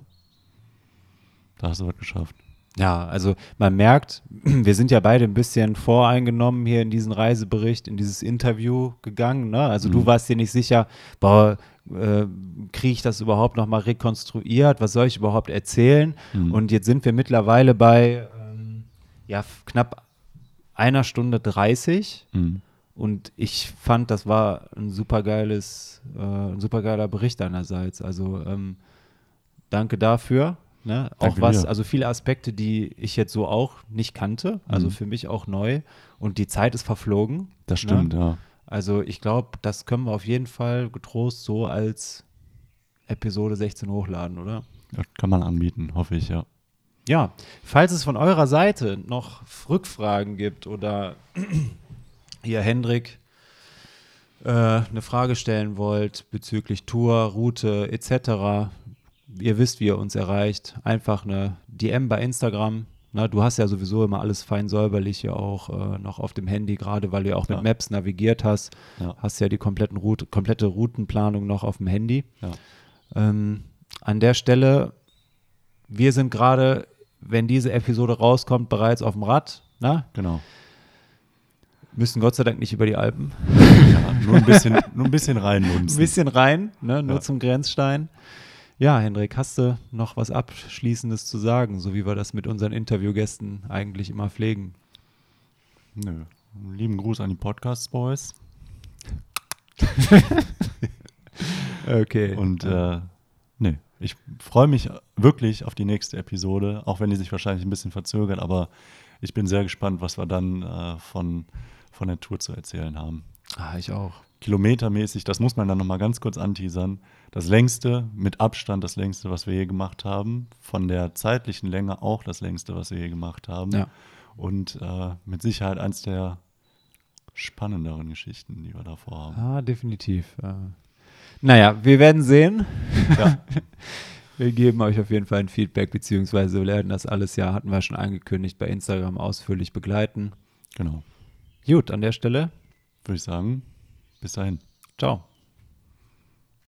da hast du was geschafft. Ja, also man merkt, wir sind ja beide ein bisschen voreingenommen hier in diesen Reisebericht, in dieses Interview gegangen. Ne? Also du Mhm. warst dir nicht sicher, boah, äh, kriege ich das überhaupt nochmal rekonstruiert? Was soll ich überhaupt erzählen? Mhm. Und jetzt sind wir mittlerweile bei ja, knapp einer Stunde 30. Mhm. Und ich fand, das war ein supergeiles, äh, ein supergeiler Bericht deinerseits. Also ähm, danke dafür. Ne? Auch Danke was, dir. also viele Aspekte, die ich jetzt so auch nicht kannte, also Mhm. für mich auch neu. Und die Zeit ist verflogen. Das stimmt, Ne? ja. Also ich glaube, das können wir auf jeden Fall getrost so als Episode 16 hochladen, oder? Das kann man anbieten, hoffe ich, ja. Ja, falls es von eurer Seite noch Rückfragen gibt oder ihr Hendrik äh, eine Frage stellen wollt bezüglich Tour, Route etc., ihr wisst, wie ihr uns erreicht, einfach eine DM bei Instagram. Na, du hast ja sowieso immer alles fein säuberlich hier auch äh, noch auf dem Handy, gerade weil du ja auch mit Ja. Maps navigiert hast. Ja. Hast ja die kompletten Route, komplette Routenplanung noch auf dem Handy. Ja. Ähm, an der Stelle, wir sind gerade, wenn diese Episode rauskommt, bereits auf dem Rad. Na? Genau. Müssen Gott sei Dank nicht über die Alpen. Ja, nur ein bisschen, nur ein bisschen Ein reinlunzen. bisschen rein, ne? nur Ja. zum Grenzstein. Ja, Hendrik, hast du noch was Abschließendes zu sagen, so wie wir das mit unseren Interviewgästen eigentlich immer pflegen? Nö. Lieben Gruß an die Podcast-Boys. Okay. Und äh, ich freue mich wirklich auf die nächste Episode, auch wenn die sich wahrscheinlich ein bisschen verzögert, aber ich bin sehr gespannt, was wir dann äh, von, von der Tour zu erzählen haben. ah, ich auch. Kilometermäßig, das muss man dann nochmal ganz kurz anteasern. Das längste, mit Abstand das längste, was wir je gemacht haben. Von der zeitlichen Länge auch das längste, was wir je gemacht haben. Ja. Und äh, mit Sicherheit eins der spannenderen Geschichten, die wir davor haben. Ah, definitiv. Äh, naja, wir werden sehen. Ja. Wir geben euch auf jeden Fall ein Feedback, beziehungsweise wir werden das alles ja, hatten wir schon angekündigt, bei Instagram ausführlich begleiten. Genau. Gut, an der Stelle, Würde ich sagen, bis dahin. ciao.